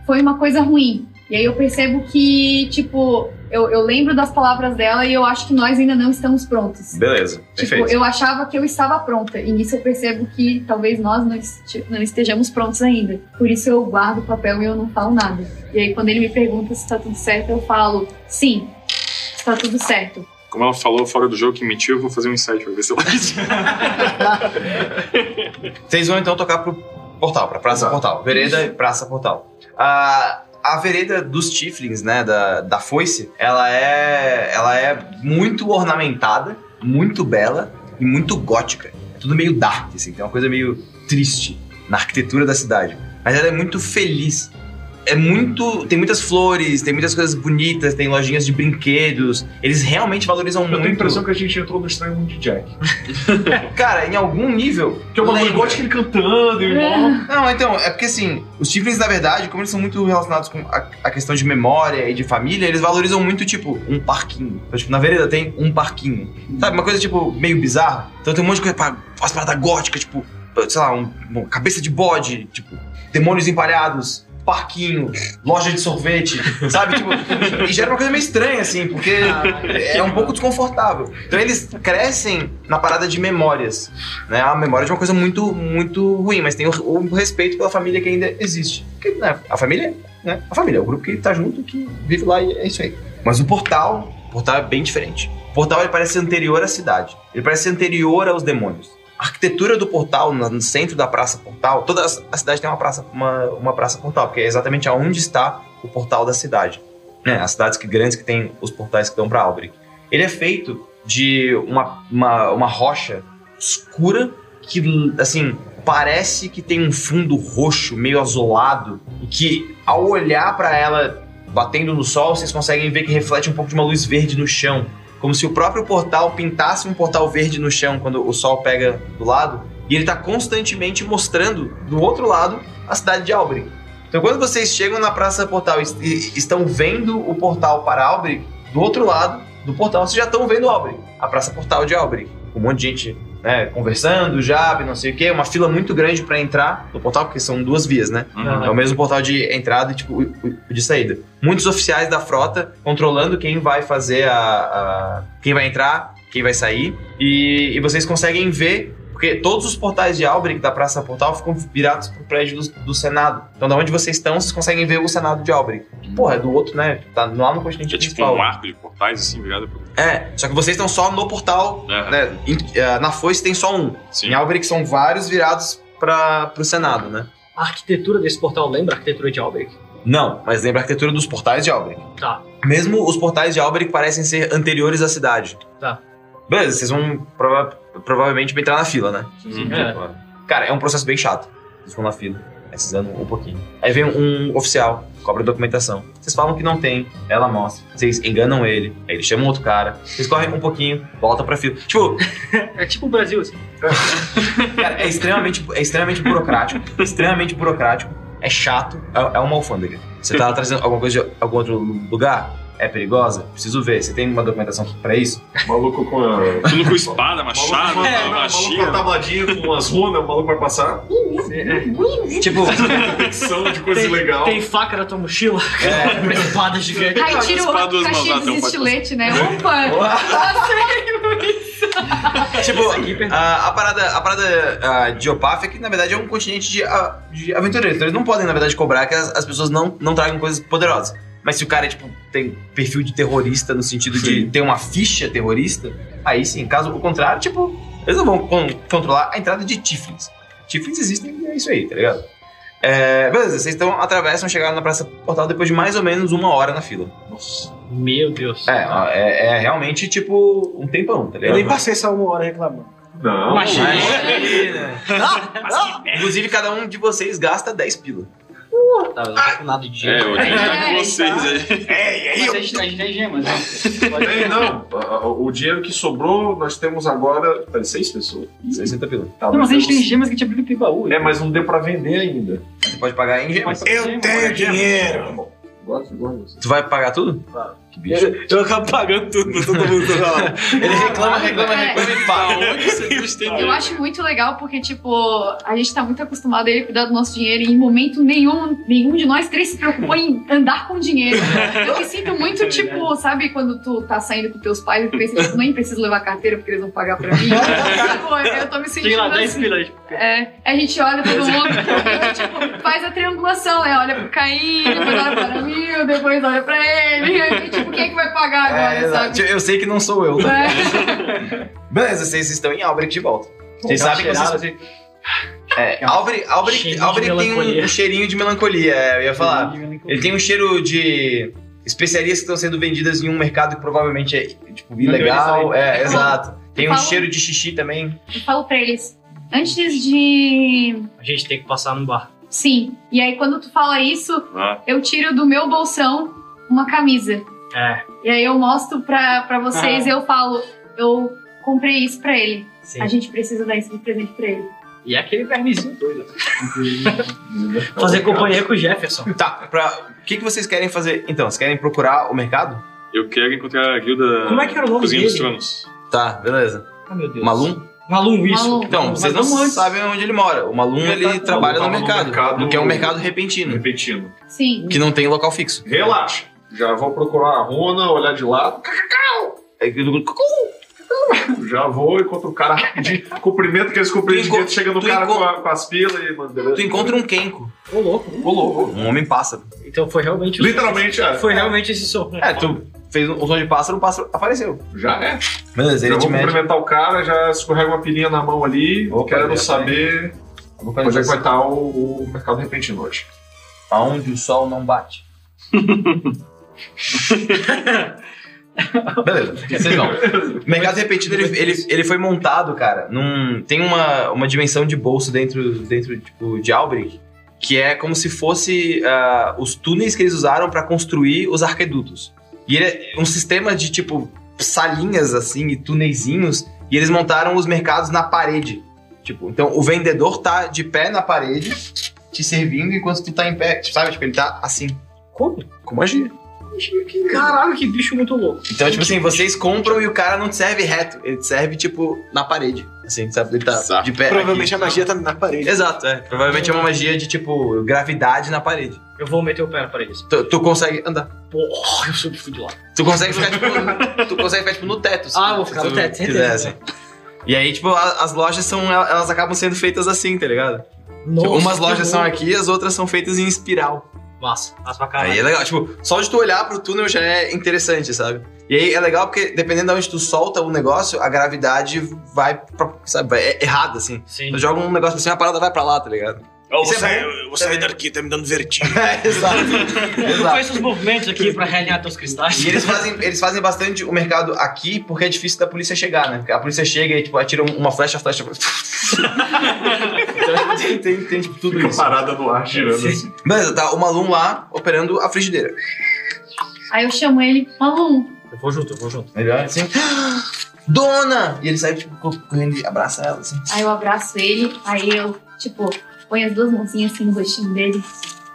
foi uma coisa ruim. E aí eu percebo que, tipo, eu, eu lembro das palavras dela e eu acho que nós ainda não estamos prontos. Beleza, Tipo, perfeito. eu achava que eu estava pronta. E nisso eu percebo que talvez nós não estejamos prontos ainda. Por isso eu guardo o papel e eu não falo nada. E aí quando ele me pergunta se está tudo certo, eu falo, sim, está tudo certo. Como ela falou fora do jogo que mentiu, eu vou fazer um insight pra ver se ela Vocês vão então tocar pro portal, pra Praça Exato. Portal. Vereda e Praça Portal. A, a vereda dos Tiflins, né, da, da foice, ela é, ela é muito ornamentada, muito bela e muito gótica. É tudo meio dark, assim, tem uma coisa meio triste na arquitetura da cidade. Mas ela é muito feliz. É muito. Tem muitas flores, tem muitas coisas bonitas, tem lojinhas de brinquedos. Eles realmente valorizam Eu tenho a muito. impressão que a gente entrou no Estranho Mundo de Jack. Cara, em algum nível. Que é uma lembra. que ele cantando e mó- Não, então, é porque assim, os Tiflins, na verdade, como eles são muito relacionados com a, a questão de memória e de família, eles valorizam muito, tipo, um parquinho. Então, tipo, na vereda tem um parquinho. Sabe, uma coisa, tipo, meio bizarra. Então tem um monte de coisa, pá, umas paradas góticas, tipo, sei lá, um, uma cabeça de bode, tipo, demônios empalhados. Parquinho, loja de sorvete, sabe? Tipo, e gera uma coisa meio estranha, assim, porque é um pouco desconfortável. Então eles crescem na parada de memórias né? A memória de uma coisa muito, muito ruim, mas tem o, o respeito pela família que ainda existe. Porque, né, a família, né? A família é o grupo que tá junto, que vive lá e é isso aí. Mas o portal, o portal é bem diferente. O portal ele parece ser anterior à cidade. Ele parece ser anterior aos demônios. A arquitetura do portal, no centro da praça portal, toda a cidade tem uma praça, uma, uma praça portal, porque é exatamente aonde está o portal da cidade. Né? As cidades que, grandes que tem os portais que dão para Albrecht. Ele é feito de uma, uma, uma rocha escura que, assim, parece que tem um fundo roxo, meio azulado, e que ao olhar para ela batendo no sol, vocês conseguem ver que reflete um pouco de uma luz verde no chão. Como se o próprio portal pintasse um portal verde no chão quando o sol pega do lado. E ele está constantemente mostrando do outro lado a cidade de Albrecht. Então quando vocês chegam na Praça Portal e estão vendo o portal para Albrecht, do outro lado do portal vocês já estão vendo Albrecht, a Praça Portal de Albrecht. Um monte de gente né, conversando, já, não sei o quê, uma fila muito grande para entrar no portal, porque são duas vias, né? Uhum. É o mesmo portal de entrada e tipo, de saída. Muitos oficiais da frota controlando quem vai fazer a. a- quem vai entrar, quem vai sair. E, e vocês conseguem ver. Porque todos os portais de Albrecht da Praça Portal ficam virados pro prédio do, do Senado. Então, da onde vocês estão, vocês conseguem ver o Senado de Albrecht. Que, porra, é do outro, né? Tá lá no continente É tipo principal. um arco de portais, assim, virado pro. É, só que vocês estão só no portal, É, né? Em- eh, na foice tem só um. sim. Em Albrecht são vários virados para pro Senado, né? A arquitetura desse portal lembra a arquitetura de Albrecht? Não, mas lembra a arquitetura dos portais de Albrecht. Tá. Mesmo os portais de Albrecht parecem ser anteriores à cidade. Tá. Beleza, vocês vão prova- provavelmente entrar na fila, né? Uhum. É. Cara, é um processo bem chato. Vocês vão na fila, precisando um pouquinho. Aí vem um oficial, cobra documentação. Vocês falam que não tem, ela mostra. Vocês enganam ele, aí eles chamam outro cara. Vocês correm um pouquinho, voltam pra fila. Tipo, É tipo o Brasil, assim. Cara, é extremamente, é extremamente burocrático, extremamente burocrático, é chato, é, é uma alfândega. Você tá trazendo alguma coisa de algum outro lugar? É perigosa? Preciso ver. Você tem uma documentação pra isso? Maluco com a. Tudo com espada, machado, maluco, é, maluco com a tabladinha com umas runas, o maluco vai passar. Tipo, de coisa Tem, legal. tem faca na tua mochila? É. Uma espada gigante. Aí tira o caixinha de estilete, né? Opa! tipo a, a parada, a parada ah, de Opaf é que, na verdade, é um continente de, ah, de aventureiros. Então, eles não podem, na verdade, cobrar que as, as pessoas não, não tragam coisas poderosas. Mas se o cara, tipo, tem perfil de terrorista no sentido de ter uma ficha terrorista, aí sim. Caso o contrário, tipo, eles não vão con- controlar a entrada de Tiflins. Tiflins existem e é isso aí, tá ligado? É, beleza, vocês então atravessam, chegaram na Praça Portal depois de mais ou menos uma hora na fila. Nossa. Meu Deus. É, é, é realmente tipo um tempão, tá Eu ligado? nem passei essa uma hora reclamando. Não. Imagina. Imagina. Inclusive, cada um de vocês gasta 10 pila. Tá, eu não tô com nada de É, dinheiro. eu vou ajudar com vocês aí. Ei, Mas eu a gente, a gente tem gemas, né? Ei, não. A- a- O dinheiro que sobrou, nós temos agora. Peraí, seis pessoas. 60 pila. Tá, Não, mas a gente tem temos- gemas que te abriu o baú. É, mas não deu pra vender ainda. Você pode pagar em gemas. Eu tenho dinheiro. Gosto, gosto. Tu vai pagar tudo? Que bicho. Eu, eu acabo pagando tudo pra todo mundo. lá. Ele reclama, reclama, É. reclama e paga. Eu acho muito legal porque, tipo, a gente tá muito acostumado a ele cuidar do nosso dinheiro e em momento nenhum, nenhum de nós três se preocupou em andar com dinheiro. Eu me sinto muito, tipo, sabe quando tu tá saindo com teus pais e tu pensa, tipo, nem preciso levar carteira porque eles vão pagar pra mim. tipo, eu tô me sentindo Chega lá, 10 assim. pila. tipo, É, a gente olha todo mundo, a gente, tipo, faz a triangulação, né? Olha pro Caim, depois olha para mim, depois olha pra ele. E, aí, tipo, quem é que vai pagar agora, É, exato. sabe? Eu sei que não sou eu, tá? É. Beleza, vocês estão em Albrecht de volta. Vocês sabem que vocês... assim. É, Albrecht, Albrecht, de tem um, um cheirinho de melancolia, é, eu ia falar. Ele tem um cheiro de especiarias que estão sendo vendidas em um mercado que provavelmente é, tipo, ilegal. É, exato. Tem um cheiro de xixi também. Eu falo pra eles, antes de A gente tem que passar no bar. Sim. E aí, quando tu fala isso, Ah. eu tiro do meu bolsão uma camisa. É, E aí eu mostro pra, pra vocês e eu falo, eu comprei isso pra ele. sim. A gente precisa dar isso de presente pra ele. E é aquele vermezinho doido. Fazer companhia com o Jefferson. Tá, pra... o que, que vocês querem fazer? Então, vocês querem procurar o mercado? Eu quero encontrar a guilda Como é que era o nome Cozinha dos dele? Tronos. Tá, beleza. Ah, meu Deus. Malum? Malum, isso. Malum. Então, Mas vocês não antes. sabem onde ele mora. O Malum, ele Mercado- trabalha no tava no mercado, mercado- que é um mercado repentino, Repetindo. Sim. que não tem local fixo. Relaxa. Já vou procurar a runa, olhar de lado. É Já vou, encontro o cara rapidinho. Cumprimento aqueles cumprimentos, enco- chega no tu cara enco- com, a- com as pilas e mano, beleza. Tu encontra um Kenko, Ô, louco. Ô, louco. um homem pássaro. Então foi realmente... Literalmente, é. Foi realmente esse som. É, tu fez um som de pássaro, o pássaro apareceu. Já é. Beleza, Já ele vou te mede. cumprimentar o cara, já escorrega uma pilinha na mão ali. Opa, quero já saber onde é que vai estar o, o mercado repentino hoje. Aonde o sol não bate. Beleza, vocês vão. Mercado repetido, ele, ele, ele foi montado, cara, num... Tem uma, uma dimensão de bolso dentro, dentro tipo, de Albrecht, que é como se fosse ah, os túneis que eles usaram pra construir os arquedutos. E ele é um sistema de, tipo, salinhas, assim, e tuneizinhos, e eles montaram os mercados na parede. Tipo, então o vendedor tá de pé na parede, te servindo, enquanto tu tá em pé, sabe? Tipo, ele tá assim, Como? com magia. Caralho, que bicho muito louco. Então, tipo assim, vocês compram e o cara não te serve reto, ele te serve, tipo, na parede. Assim, sabe? Ele tá Exato. de pé. Provavelmente aqui. a magia tá na parede. Exato, é. Provavelmente é uma magia de, tipo, gravidade na parede. Eu vou meter o pé na parede. Tu, tu consegue andar. Porra, eu sou de lá. Tu consegue ficar, tipo, no- tu consegue ficar, tipo, no teto. Ah, eu vou ficar se no teto, quiser, certeza. assim. E aí, tipo, a- as lojas são, elas acabam sendo feitas assim, tá ligado? Tipo, Nossa, umas que lojas são aqui, as outras são feitas em espiral. Massa, massa pra caralho. Aí é legal, tipo, só de tu olhar pro túnel já é interessante, sabe? E aí é legal porque dependendo de onde tu solta o negócio, a gravidade vai pra, sabe, vai é errada, assim. Sim. Tu joga um negócio pra cima, a parada vai pra lá, tá ligado? Eu vou é sair, eu vou sair daqui, tá me dando vertigem. É, exato. Tu exato. faz os movimentos aqui pra realinhar teus cristais. E eles fazem, eles fazem bastante o mercado aqui porque é difícil da polícia chegar, né? Porque a polícia chega e, tipo, atira uma flecha, a flecha... tem, tem, tem, tipo, tudo Fica isso. parada no ar, girando assim. Beleza, tá o Malum lá operando a frigideira. Aí eu chamo ele, Malum, Eu vou junto, eu vou junto. Ele olha assim... Dona! E ele sai, tipo, correndo e abraça ela, assim. Aí eu abraço ele, aí eu, tipo, ponho as duas mãozinhas assim no rostinho dele.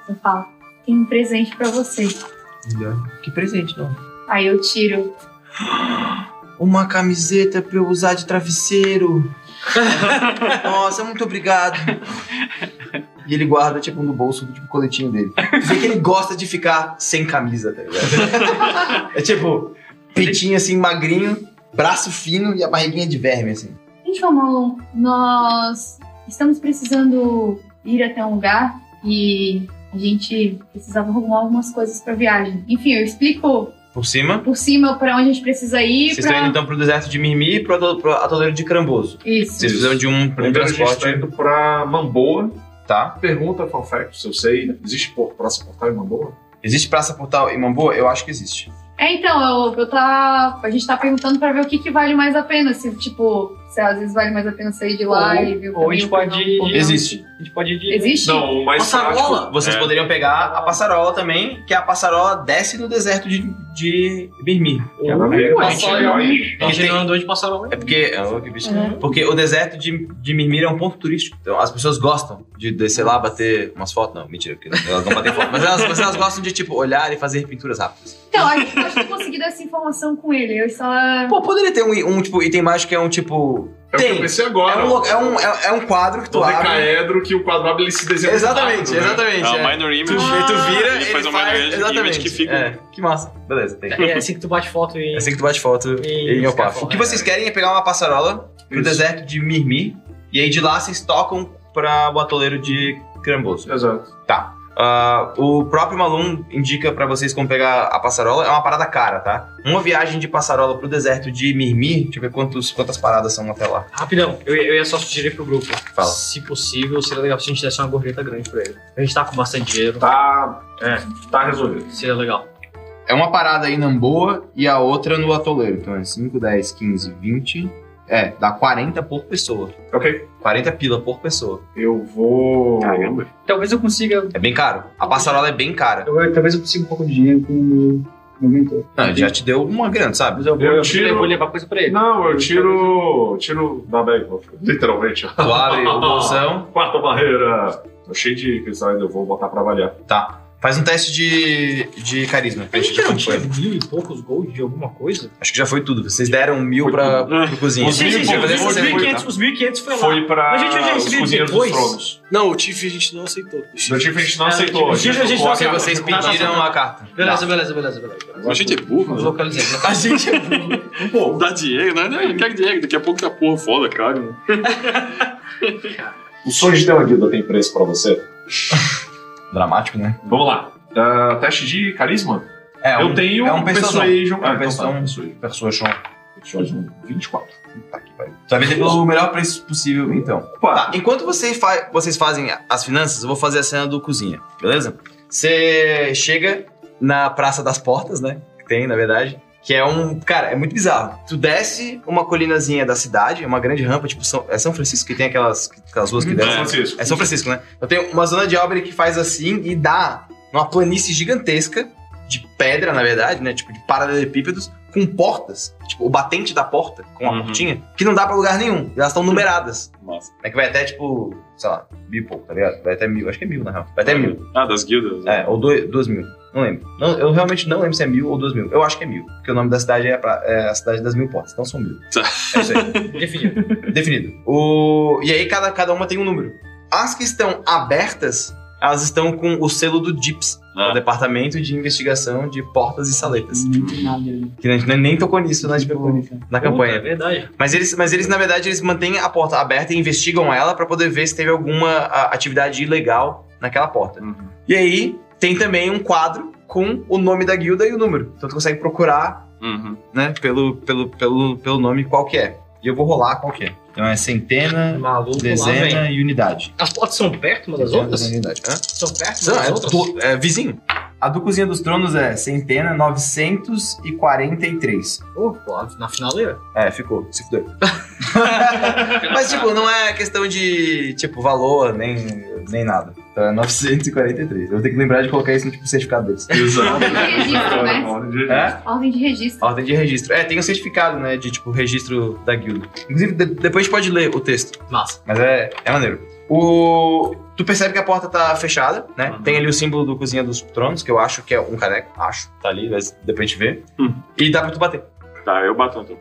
Eu falo, tem um presente pra você. Olha, Que presente, não? Aí eu tiro. Uma camiseta pra eu usar de travesseiro. Nossa, muito obrigado. E ele guarda, tipo, no bolso tipo, coletinho dele. Vê que ele gosta de ficar sem camisa, tá ligado? É tipo, peitinho assim, magrinho, braço fino e a barriguinha de verme, assim. Gente, Malon, nós estamos precisando ir até um lugar e a gente precisava arrumar algumas coisas pra viagem. Enfim, eu explico Por cima. por cima pra onde a gente precisa ir. Vocês pra... estão indo então pro deserto de Mirmi e pro ato- pro atoleiro de Cramboso. Isso. Vocês precisam de um, um Lembrando que a gente transporte, tá indo pra Mamboa. tá? Pergunta, fun fact, se eu sei, existe praça portal em Mamboa? Existe praça portal em Mamboa? Eu acho que existe. É, então, eu, eu tá. A gente tá perguntando pra ver o que, que vale mais a pena. Se, tipo, se às vezes vale mais a pena sair de lá Ou- e ver o ou a gente pode- por não-. Existe. A gente pode ir de... Existe? Não, o mais Passarola? prático- Vocês É. poderiam pegar a passarola também, que a passarola desce no deserto de, de Mirmi. Que é na Vega, Ué, a gente só vai- eu- Porque A gente tem- não andou de passarola. É porque. oh, que bicho. Uhum. Porque o deserto de, de Mirmir é um ponto turístico. Então as pessoas gostam de descer lá, bater umas fotos. Não, mentira, porque elas não batem foto. Mas elas, mas elas gostam de, tipo, olhar e fazer pinturas rápidas. Então, a gente pode conseguir dar essa informação com ele. Eu só. Pô, poderia ter um, um tipo, item mágico que é um tipo. É o que eu Tem. pensei É agora. um, lo- é, um, é, é um quadro que tu do abre. decaedro que o quadro abre ele se desenha Exatamente, rápido, né? exatamente. É é. uma minor image. Tu, tu vira, ele ele faz uma minor image, exatamente. image que fica. É, que massa. Beleza, tem. É assim que tu bate foto e. É assim que tu bate foto E em Opaf. O que vocês querem é pegar uma passarola pro Isso. deserto de Mirmir. E aí de lá vocês tocam pra o atoleiro de Cramboso. Exato. Ah, o próprio Malum indica pra vocês como pegar a passarola. É uma parada cara, tá? Uma viagem de passarola pro deserto de Mirmir. Deixa eu ver quantos, quantas paradas são até lá. Rapidão, eu, eu ia só sugerir pro grupo. Fala. Se possível, seria legal se a gente desse uma gorjeta grande pra ele. A gente tá com bastante dinheiro. Tá. É. Tá resolvido. Seria legal. É uma parada aí na Namboa e a outra no atoleiro. Então é 5, 10, 15, 20. É, dá 40 por pessoa. Ok. 40 pila por pessoa. Eu vou. Caramba. Talvez eu consiga... É bem caro. A passarola é bem cara. eu- talvez eu consiga um pouco de dinheiro com o meu, meu mentor. Não, ele já te deu uma grana, sabe? Mas eu vou, Eu eu tiro- vou levar coisa pra ele. Não, eu tiro. Tiro da bag, literalmente. Tu abre o bolsão. Quarta barreira. Tô cheio de cristal ainda, eu vou botar pra avaliar. Tá. Faz um teste de, de carisma. pra A gente não tinha mil e poucos gold de alguma coisa? Acho que já foi tudo. Vocês deram mil Foi pra, tudo. pro cozinha. Os mil Sim, e sim, poucos fazer essa gold cena foi, aí, os, tá? os 1.500 foi lá. Foi pra Mas a gente já os recebeu cozinheiros depois? dos tronos. Não, o Tiff a gente não aceitou. Do Tiff a gente não aceitou. o Tiff a gente não colocou Porque a- vocês Tá, tá, pediram tá. a carta. Beleza, beleza, beleza, beleza. A gente é burro, né? localizei. A gente é burro. Dá dinheiro, né? Não, quer dinheiro. Daqui a pouco tá porra foda, cara. O sonho de ter uma guilda tem preço pra você? Dramático, né? Vamos lá. Ah, teste de carisma? É, eu tenho é um persuasion. É um Ah, então tá, persuasion. persuasion. Persuasion. Persuasion 24. Tá aqui, pariu. Tu vai vender pelo melhor preço possível, então. Tá, enquanto vocês, fa- vocês fazem as finanças, eu vou fazer a cena do cozinha, beleza? Você chega na Praça das Portas, né? Que tem, na verdade. Que é um. Cara, é muito bizarro. Tu desce uma colinazinha da cidade, é uma grande rampa, tipo. São, é São Francisco que tem aquelas, aquelas ruas que São descem. Francisco. É São Francisco, né? Então tem uma zona de obra que faz assim e dá numa planície gigantesca, de pedra, na verdade, né? Tipo, de paralelepípedos, com portas. Tipo, o batente da porta, com a Uhum. portinha, que não dá pra lugar nenhum. Elas estão numeradas. Nossa. É que vai até, tipo, sei lá, mil pouco, tá ligado? Vai até mil, acho que é mil, na real. Vai até mil. Ah, das guildas. É, ou dois, duas mil. Não lembro. Não, eu realmente não lembro se é mil ou duas mil. Eu acho que é mil. Porque o nome da cidade é, pra- é a cidade das mil portas. Então são mil. Tá. É isso aí. Definido. Definido. O... E aí cada, cada uma tem um número. As que estão abertas, elas estão com o selo do DIPS, Ah. o Departamento de Investigação de Portas e Saletas. Não tem nada ali. Que a gente nem- nem tocou nisso na, tipo, na Puta, campanha. É verdade. Mas eles, mas eles, na verdade, eles mantêm a porta aberta e investigam ela pra poder ver se teve alguma a, atividade ilegal naquela porta. Uhum. E aí, tem também um quadro com o nome da guilda e o número. Então tu consegue procurar, Uhum. né, pelo, pelo, pelo, pelo nome qual que é. E eu vou rolar qual que é. Então é centena, Maluco, dezena e unidade. As portas são perto uma das Centena, outras? dezena unidade. Hã? São perto Não, uma das é, outras? do- é vizinho. A do Cozinha dos Tronos é centena 943. Pô, pô, na finaleira. É, ficou. Se fudeu. Mas, tipo, não é questão de, tipo, valor, nem, nem nada. Então é 943. Eu vou ter que lembrar de colocar isso no tipo, certificado deles. Exato. Registro, né? Ordem de É? Ordem de registro. Ordem de registro. É, tem um certificado, né, de, tipo, registro da guilda. Inclusive, de- depois a gente pode ler o texto. Massa. Mas é, é maneiro. O... Tu percebe que a porta tá fechada, né? Uhum. Tem ali o símbolo do Cozinha dos Tronos, que eu acho que é um caneco. Acho. Tá ali, mas depois a gente vê. Hum. E dá pra tu bater. Tá, eu bato então.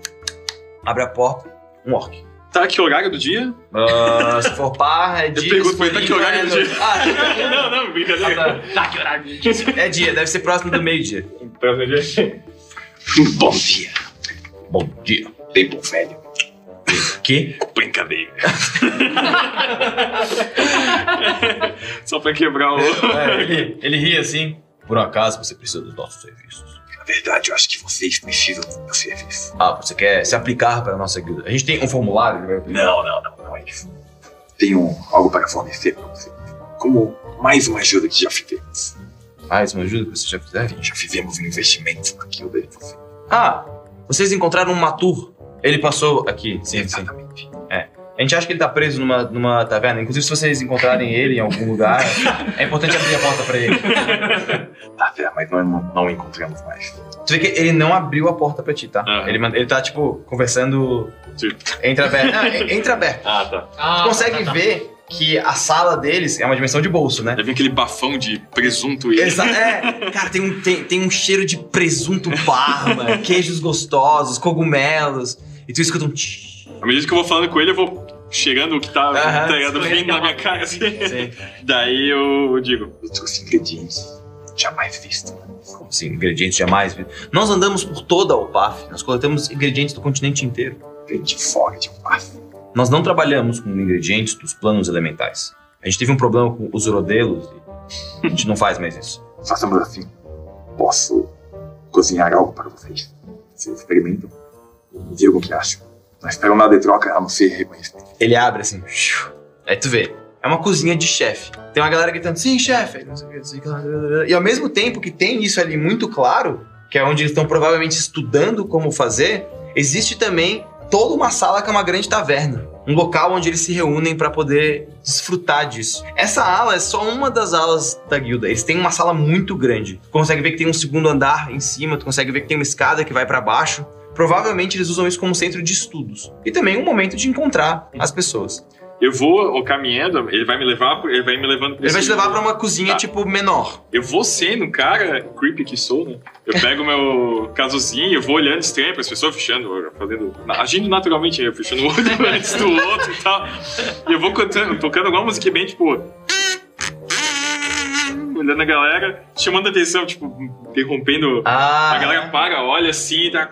Abre a porta, um orc. Tá, que horário do dia? Ah, se for par, é Eu dia. pergunto se pra ele, tá que horário do dia? Ah, não, não, brincadeira. Tá, que horário de dia. é dia, deve ser próximo do meio-dia. Próximo dia. Bom dia, Bom dia. tempo velho. Que? Brincadeira. Só pra quebrar o. É, ele, ele ri assim. Por acaso você precisa dos nossos serviços? Na verdade, eu acho que vocês precisam do meu serviço. Ah, você quer se aplicar para a nossa guilda? A gente tem um formulário. Não, não, não, não é isso. Tenho algo para fornecer para vocês. Como mais uma ajuda que já fizemos. Mais uma ajuda que vocês já fizeram? Já fizemos um investimento na guilda de vocês. Ah, vocês encontraram um Matur. Ele passou aqui, sim, sim. Exatamente. A gente acha que ele tá preso numa, numa taverna. Inclusive, se vocês encontrarem ele em algum lugar, é importante abrir a porta pra ele. Tá, mas nós não, não encontramos mais. Tu vê que ele não abriu a porta pra ti, tá? Aham. Ele, ele tá, tipo, conversando Tipo. entre aberto. En- entre aberto. Ah, tá. Ah, Tu consegue tá, tá. ver que a sala deles é uma dimensão de bolso, né? Já vem aquele bafão de presunto e. Exa é, cara, tem um, tem, tem um cheiro de presunto parma, queijos gostosos, cogumelos. E tu escuta um tch. À medida que eu vou falando com ele, eu vou cheirando o que tá, Aham, tá ligado, vindo na minha cara, assim. Sim. Daí eu digo, Eu trouxe ingredientes jamais vistos. Como assim, ingredientes jamais vi- Nós andamos por toda a OPAF, nós coletamos ingredientes do continente inteiro. De fora de bafo. Nós não trabalhamos com ingredientes dos planos elementais. A gente teve um problema com os rodelos e a gente não faz mais isso. Façamos assim. Posso cozinhar algo para vocês. Vocês experimentam me digam o que acham. Não espero nada de troca a não ser reconhecimento. Ele abre assim. Aí tu vê. É uma cozinha de chefe. Tem uma galera gritando, sim, chefe. E ao mesmo tempo que tem isso ali muito claro, que é onde eles estão provavelmente estudando como fazer, existe também toda uma sala que é uma grande taverna. Um local onde eles se reúnem para poder desfrutar disso. Essa ala é só uma das alas da guilda. Eles têm uma sala muito grande. Tu consegue ver que tem um segundo andar em cima, tu consegue ver que tem uma escada que vai para baixo. Provavelmente eles usam isso como centro de estudos. E também um momento de encontrar as pessoas. eu vou caminhando, ele vai me levar, ele vai me levando Ele vai te levar pra uma cozinha, Tá. tipo, menor. Eu vou sendo um cara creepy que sou, né? Eu pego meu casuzinho, eu vou olhando estranho pras pessoas, fechando, fazendo. agindo naturalmente, eu fechando o olho antes do outro e tal. E eu vou cantando, tocando alguma música bem, tipo. Olhando a galera, chamando atenção, tipo, interrompendo. Ah. A galera para, olha assim vou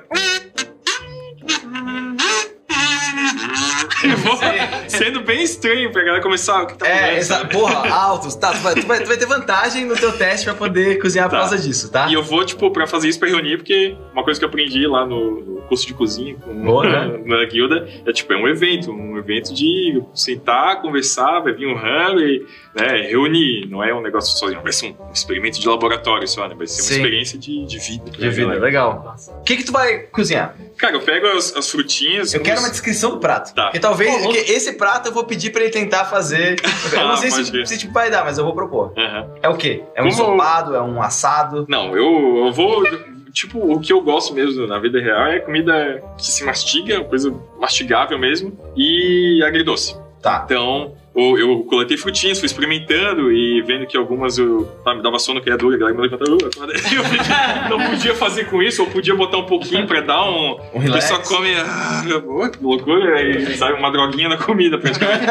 sendo bem estranho pra galera começar. O que tá É, sabe? porra, altos. Tá, tu vai, tu, vai, tu vai ter vantagem no teu teste pra poder cozinhar por Tá. causa disso, tá? E eu vou, tipo, pra fazer isso pra reunir, porque uma coisa que eu aprendi lá no, no curso de cozinha com, Boa, né? na guilda é, tipo, é um evento. Um evento de sentar, conversar, vai vir um e né, reunir. Não é um negócio sozinho, vai ser um, um experimento de laboratório só, né? Vai ser uma Sim. experiência de, de vida. De vida, legal. O que que tu vai cozinhar? Cara, eu pego as, as frutinhas. Eu uns- quero uma descrição do prato. Tá. Porque talvez louco. porque esse prato eu vou pedir pra ele tentar fazer. Eu não Ah, sei se, se tipo vai dar, mas eu vou propor. É o quê? É um Como- ensopado? É um assado? Não, eu, eu vou. Tipo, o que eu gosto mesmo na vida real é comida que se mastiga, coisa mastigável mesmo, e agridoce. Tá. Então, eu, eu coletei frutinhas, fui experimentando e vendo que algumas eu tá, me dava sono criador, a galera me levantava. Eu não podia fazer com isso, ou podia botar um pouquinho pra dar um. Um relax? pessoal come, ah, que loucura, e sai uma droguinha na comida praticamente.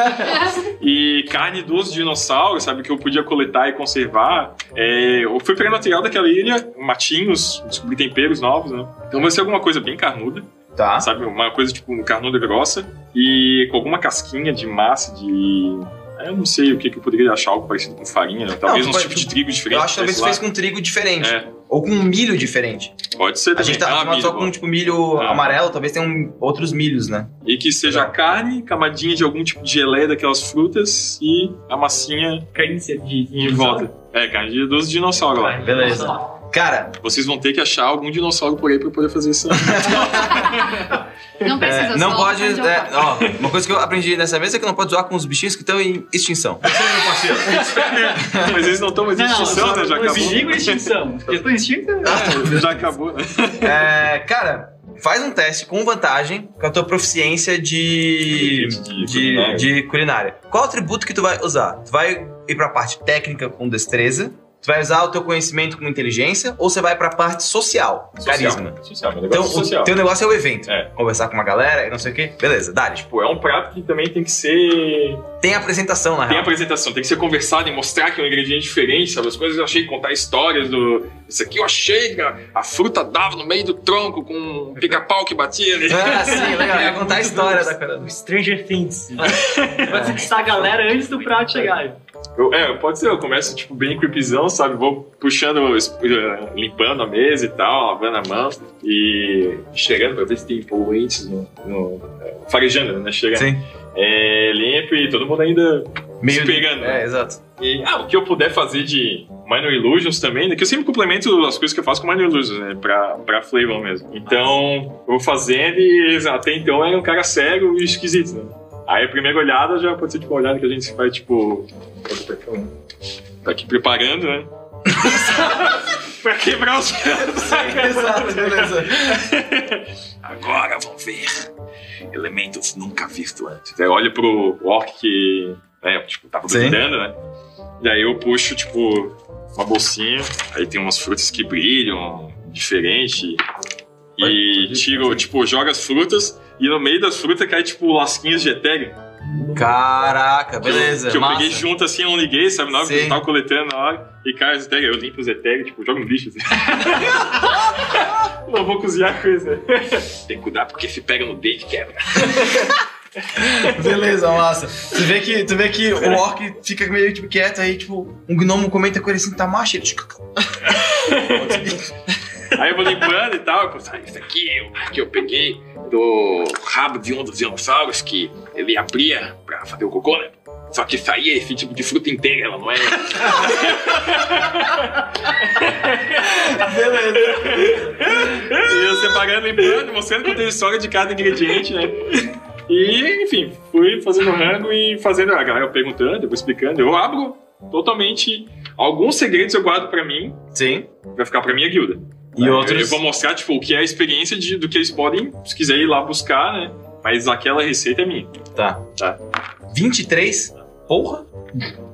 e carne dos dinossauros, sabe, que eu podia coletar e conservar. É, eu fui pegando material daquela ilha, matinhos, descobri temperos novos, né? Então vai ser alguma coisa bem carnuda, Tá. sabe? Uma coisa tipo carnuda grossa e com alguma casquinha de massa de. Eu não sei o que, que eu poderia achar, algo parecido com farinha, né? talvez um pode- tipo de trigo diferente. Eu acho que talvez tu fez com trigo diferente. É, Ou com milho diferente. pode ser A também. gente tá Ah, acostumado milho, só com tipo milho Ah. amarelo, talvez tenha um- outros milhos, né? E que seja Legal. carne, camadinha de algum tipo de geleia daquelas frutas e a massinha Carne de, de, em volta. É, carne de- dos dinossauros lá. Beleza. Cara, Vocês vão ter que achar algum dinossauro por aí pra poder fazer isso. Não precisa é, não pode. é, posso. ó, uma coisa que eu aprendi nessa vez é que não pode zoar com os bichinhos que estão em extinção. Mas eles não estão mais em extinção, né? Já acabou. extingue a extinção. Porque eu tô extinto. É, já acabou, né? É, cara, faz um teste com vantagem com a tua proficiência de, De de, culinária. de culinária. Qual atributo que tu vai usar? Tu vai ir pra parte técnica com destreza? Tu vai usar o teu conhecimento com inteligência? Ou você vai pra parte social, carisma? Social, meu Então, negócio é social. o teu negócio é o evento. É. Conversar com uma galera e não sei o quê. Beleza, dá Tipo, é um prato que também tem que ser. Tem apresentação, na Tem real. apresentação, tem que ser conversado e mostrar que é um ingrediente diferente, sabe? As coisas eu achei, contar histórias do. Isso aqui eu achei que a, fruta dava no meio do tronco com um pica-pau que batia. Né? Ah, sim, legal. É contar a história da cara. Stranger Things. Vai conquistar a galera antes do prato chegar. Eu- é, pode ser, eu começo, tipo, bem creepyzão, sabe? Vou puxando, eh, limpando a mesa e tal, lavando a mão e chegando pra ver se tem poluentes no. no eh, farejando, né? Chegando. Sim. É, limpo e todo mundo ainda Meio se pegando. É, exato. E, ah, o que eu puder fazer de Minor Illusions também, né? Que eu sempre complemento as coisas que eu faço com Minor Illusions, né? Pra, pra Flavor mesmo. Então, eu vou fazendo e até então era um cara sério e esquisito, né? Aí a primeira olhada já pode ser tipo uma olhada que a gente vai, tipo. Tá aqui preparando, né? pra quebrar os Exato, beleza. Agora vão ver elementos nunca vistos antes. Aí olha pro orc que, né, tipo, tava duvidando, né? E aí eu puxo, tipo, uma bolsinha, aí tem umas frutas que brilham, diferente. E tiro, tipo, joga as frutas e no meio das frutas cai, tipo, lasquinhas de etéreo. Caraca, Que eu- beleza. Que eu, peguei junto assim, eu não liguei, sabe? Na hora que eu tava coletando na hora. E cai os etéreo, eu limpo os etéreo, tipo, jogo no lixo. Assim. não vou cozinhar com isso, né? Tem que cuidar porque se pega no dente quebra. Beleza, massa. Tu vê que, tu vê que o orc fica meio tipo, quieto, aí tipo, um gnomo comenta com ele assim, tá macho, ele Aí eu vou limpando e tal. Eu ah, isso aqui eu, que eu peguei do rabo de um dos dinossauros que ele abria pra fazer o cocô, né? Só que saía esse tipo de fruta inteira, ela não é. E eu separando, limpando, mostrando que eu tenho história de cada ingrediente, né? E, enfim, fui fazendo rango e fazendo a galera perguntando, eu vou explicando. Eu abro totalmente. Alguns segredos eu guardo pra mim, Sim. vai ficar pra minha guilda. E Eu- outros. Eu vou mostrar, tipo, o que é a experiência de, do que eles podem, se quiser ir lá buscar, né? Mas aquela receita é minha. Tá. Tá. 23? Porra.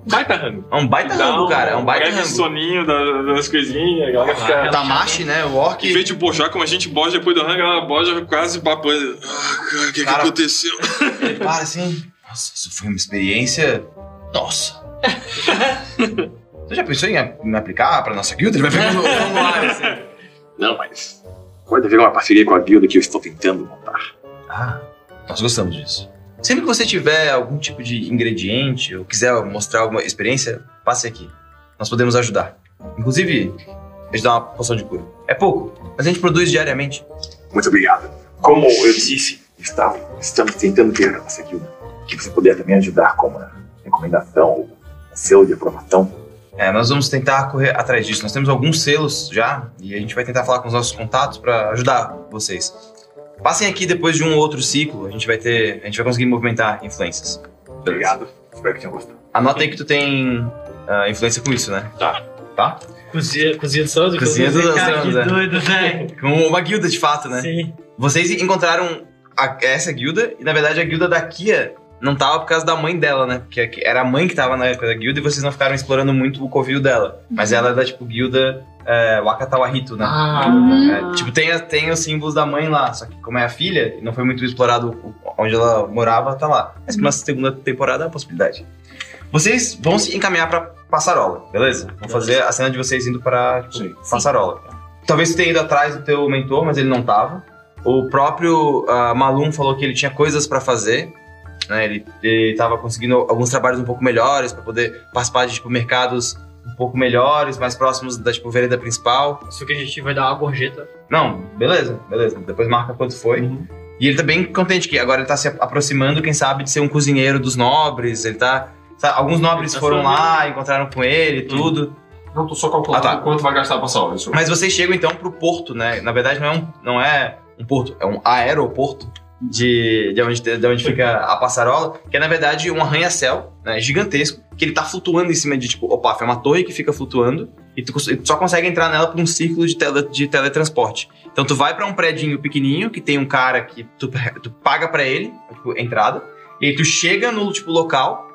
Baita rango. É um baita Dá rango, cara. É um baita rango. soninho da- das coisinhas, a galera fica... Tamashi, né? O orc. Em vez de bojar como a gente boja depois do rango, ela boja quase babando. Ah, cara, o que, que Cara- aconteceu? Ele para assim. Nossa, isso foi uma experiência. Nossa. Você já pensou em, em aplicar pra nossa guilda? Ele vai pegando o formulário assim. Não, mas pode haver uma parceria com a guilda que eu estou tentando montar. Ah, nós gostamos disso. Sempre que você tiver algum tipo de ingrediente ou quiser mostrar alguma experiência, passe aqui. Nós podemos ajudar. Inclusive, a gente dá uma poção de cura. É pouco, mas a gente produz diariamente. Muito obrigado. Como eu disse, está- estamos tentando criar a nossa guilda. Que você puder também ajudar com uma recomendação, ou um selo de aprovação. É, nós vamos tentar correr atrás disso. Nós temos alguns selos já e a gente vai tentar falar com os nossos contatos para ajudar vocês. Passem aqui depois de um ou outro ciclo, a gente vai ter, a gente vai conseguir movimentar influências. Obrigado. Espero que tenham gostado. Anota aí que tu tem ah, influência com isso, né? Tá. Tá? Cozinha, cozinha dos Santos. Cozinha dos Santos, que é. doido, velho. Com uma guilda de fato, né? Sim. Vocês encontraram a- essa guilda e na verdade a guilda da Kia não tava por causa da mãe dela, né? Porque era a mãe que tava na época da guilda e vocês não ficaram explorando muito o covil dela. Mas ela é da tipo guilda é, Wakatawahito, né? Ah, É, tipo, tem, a- tem os símbolos da mãe lá, só que como é a filha, e não foi muito explorado onde ela morava, tá lá. Mas uma segunda temporada é uma possibilidade. Vocês vão se encaminhar pra Passarola, beleza? Vão fazer a cena de vocês indo pra tipo, Passarola. Talvez você tenha ido atrás do teu mentor, mas ele não tava. O próprio ah, Malum falou que ele tinha coisas pra fazer. Né? Ele, ele tava conseguindo alguns trabalhos um pouco melhores pra poder participar de tipo, mercados um pouco melhores, mais próximos da tipo, vereda principal. Isso que a gente vai dar uma gorjeta. Não, beleza, beleza. Depois marca quanto foi. Uhum. E ele tá bem contente que agora ele tá se aproximando, quem sabe, de ser um cozinheiro dos nobres. Ele tá. sabe, alguns nobres tá foram lá, encontraram com ele e tudo. Não, tô só calculando Ah, tá. quanto vai gastar pra salvar isso. Mas vocês chegam então pro porto, né? Na verdade, não é um, não é um porto, é um aeroporto de, de, onde, de onde fica a passarola, que é na verdade um arranha-céu né, gigantesco, que ele tá flutuando em cima de tipo, opa, é uma torre que fica flutuando, E tu, só consegue entrar nela por um círculo de, tele- de teletransporte. Então tu vai pra um predinho pequenininho, que tem um cara que tu, tu paga pra ele, tipo, entrada. E aí tu chega no tipo, local,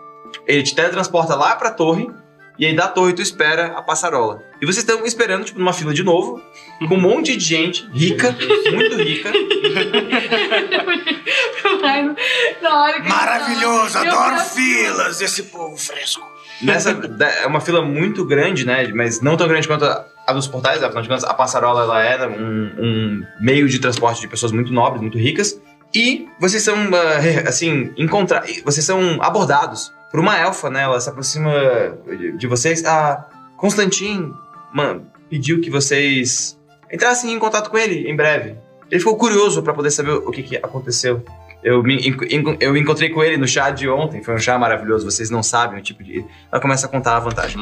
ele te teletransporta lá pra torre, e aí da torre tu espera a passarola. E vocês estão esperando, tipo, numa fila de novo, com um monte de gente rica, muito rica. Na hora que Maravilhoso, adoro Deus. filas, esse povo fresco. Nessa, é uma fila muito grande, né? Mas não tão grande quanto a, a dos portais, afinal de contas, a passarola ela é um, um meio de transporte de pessoas muito nobres, muito ricas. E vocês são, ah, assim, encontra vocês são abordados por uma elfa, né? Ela se aproxima de- vocês. A Constantin mano, pediu que vocês entrassem em contato com ele em breve. Ele ficou curioso pra poder saber o que, que aconteceu. Eu, me, eu encontrei com ele no chá de ontem, foi um chá maravilhoso, vocês não sabem o tipo de. Ela começa a contar a vantagem.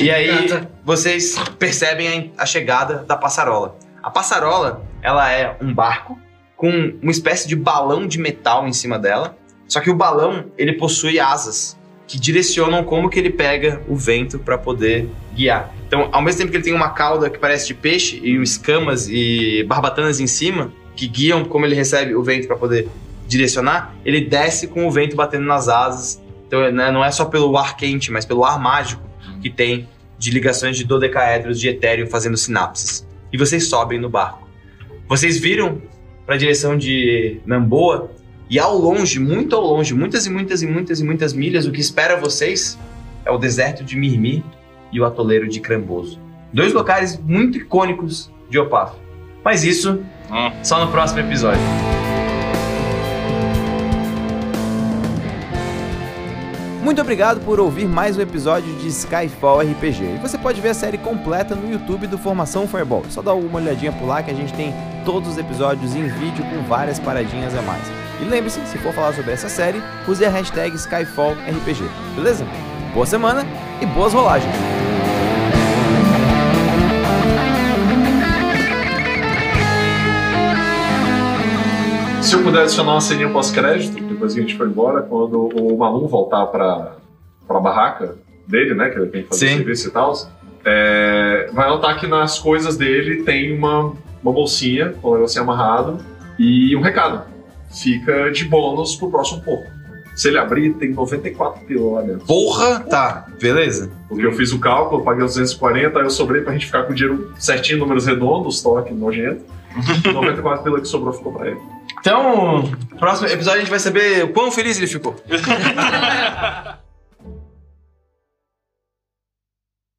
E aí vocês percebem a, a chegada da passarola. A passarola, ela é um barco com uma espécie de balão de metal em cima dela. Só que o balão, ele possui asas que direcionam como que ele pega o vento para poder guiar. Então, ao mesmo tempo que ele tem uma cauda que parece de peixe e escamas e barbatanas em cima que guiam como ele recebe o vento para poder direcionar, ele desce com o vento batendo nas asas. Então, né, não é só pelo ar quente, mas pelo ar mágico que tem de ligações de dodecaedros de etéreo fazendo sinapses. E vocês sobem no barco. Vocês viram para a direção de Namboa e ao longe, muito ao longe, muitas e muitas e muitas e muitas milhas, o que espera vocês é o deserto de Mirmir e o atoleiro de Cramboso. Dois locais muito icônicos de Opaf. Mas isso só no próximo episódio. Muito obrigado por ouvir mais um episódio de Skyfall RPG. E você pode ver a série completa no YouTube do Formação Fireball. Só dá uma olhadinha por lá que a gente tem todos os episódios em vídeo com várias paradinhas a mais. E lembre-se, se for falar sobre essa série, use a hashtag SkyfallRPG, beleza? Boa semana e boas rolagens! Se eu puder adicionar uma ceninha pós-crédito, depois que a gente foi embora, quando o Malum voltar pra, pra barraca dele, né? Que ele tem que fazer Sim. serviço e tal, é, vai notar que nas coisas dele tem uma, uma bolsinha com o negocinho amarrado e um recado. Fica de bônus pro próximo pouco. Se ele abrir, tem 94 pila lá dentro. Porra! Tá, beleza. Porque eu fiz o cálculo, paguei os 240, aí eu sobrei pra gente ficar com o dinheiro certinho, números redondos, toque nojento. 94 pila que sobrou ficou pra ele. Então, próximo episódio a gente vai saber o quão feliz ele ficou.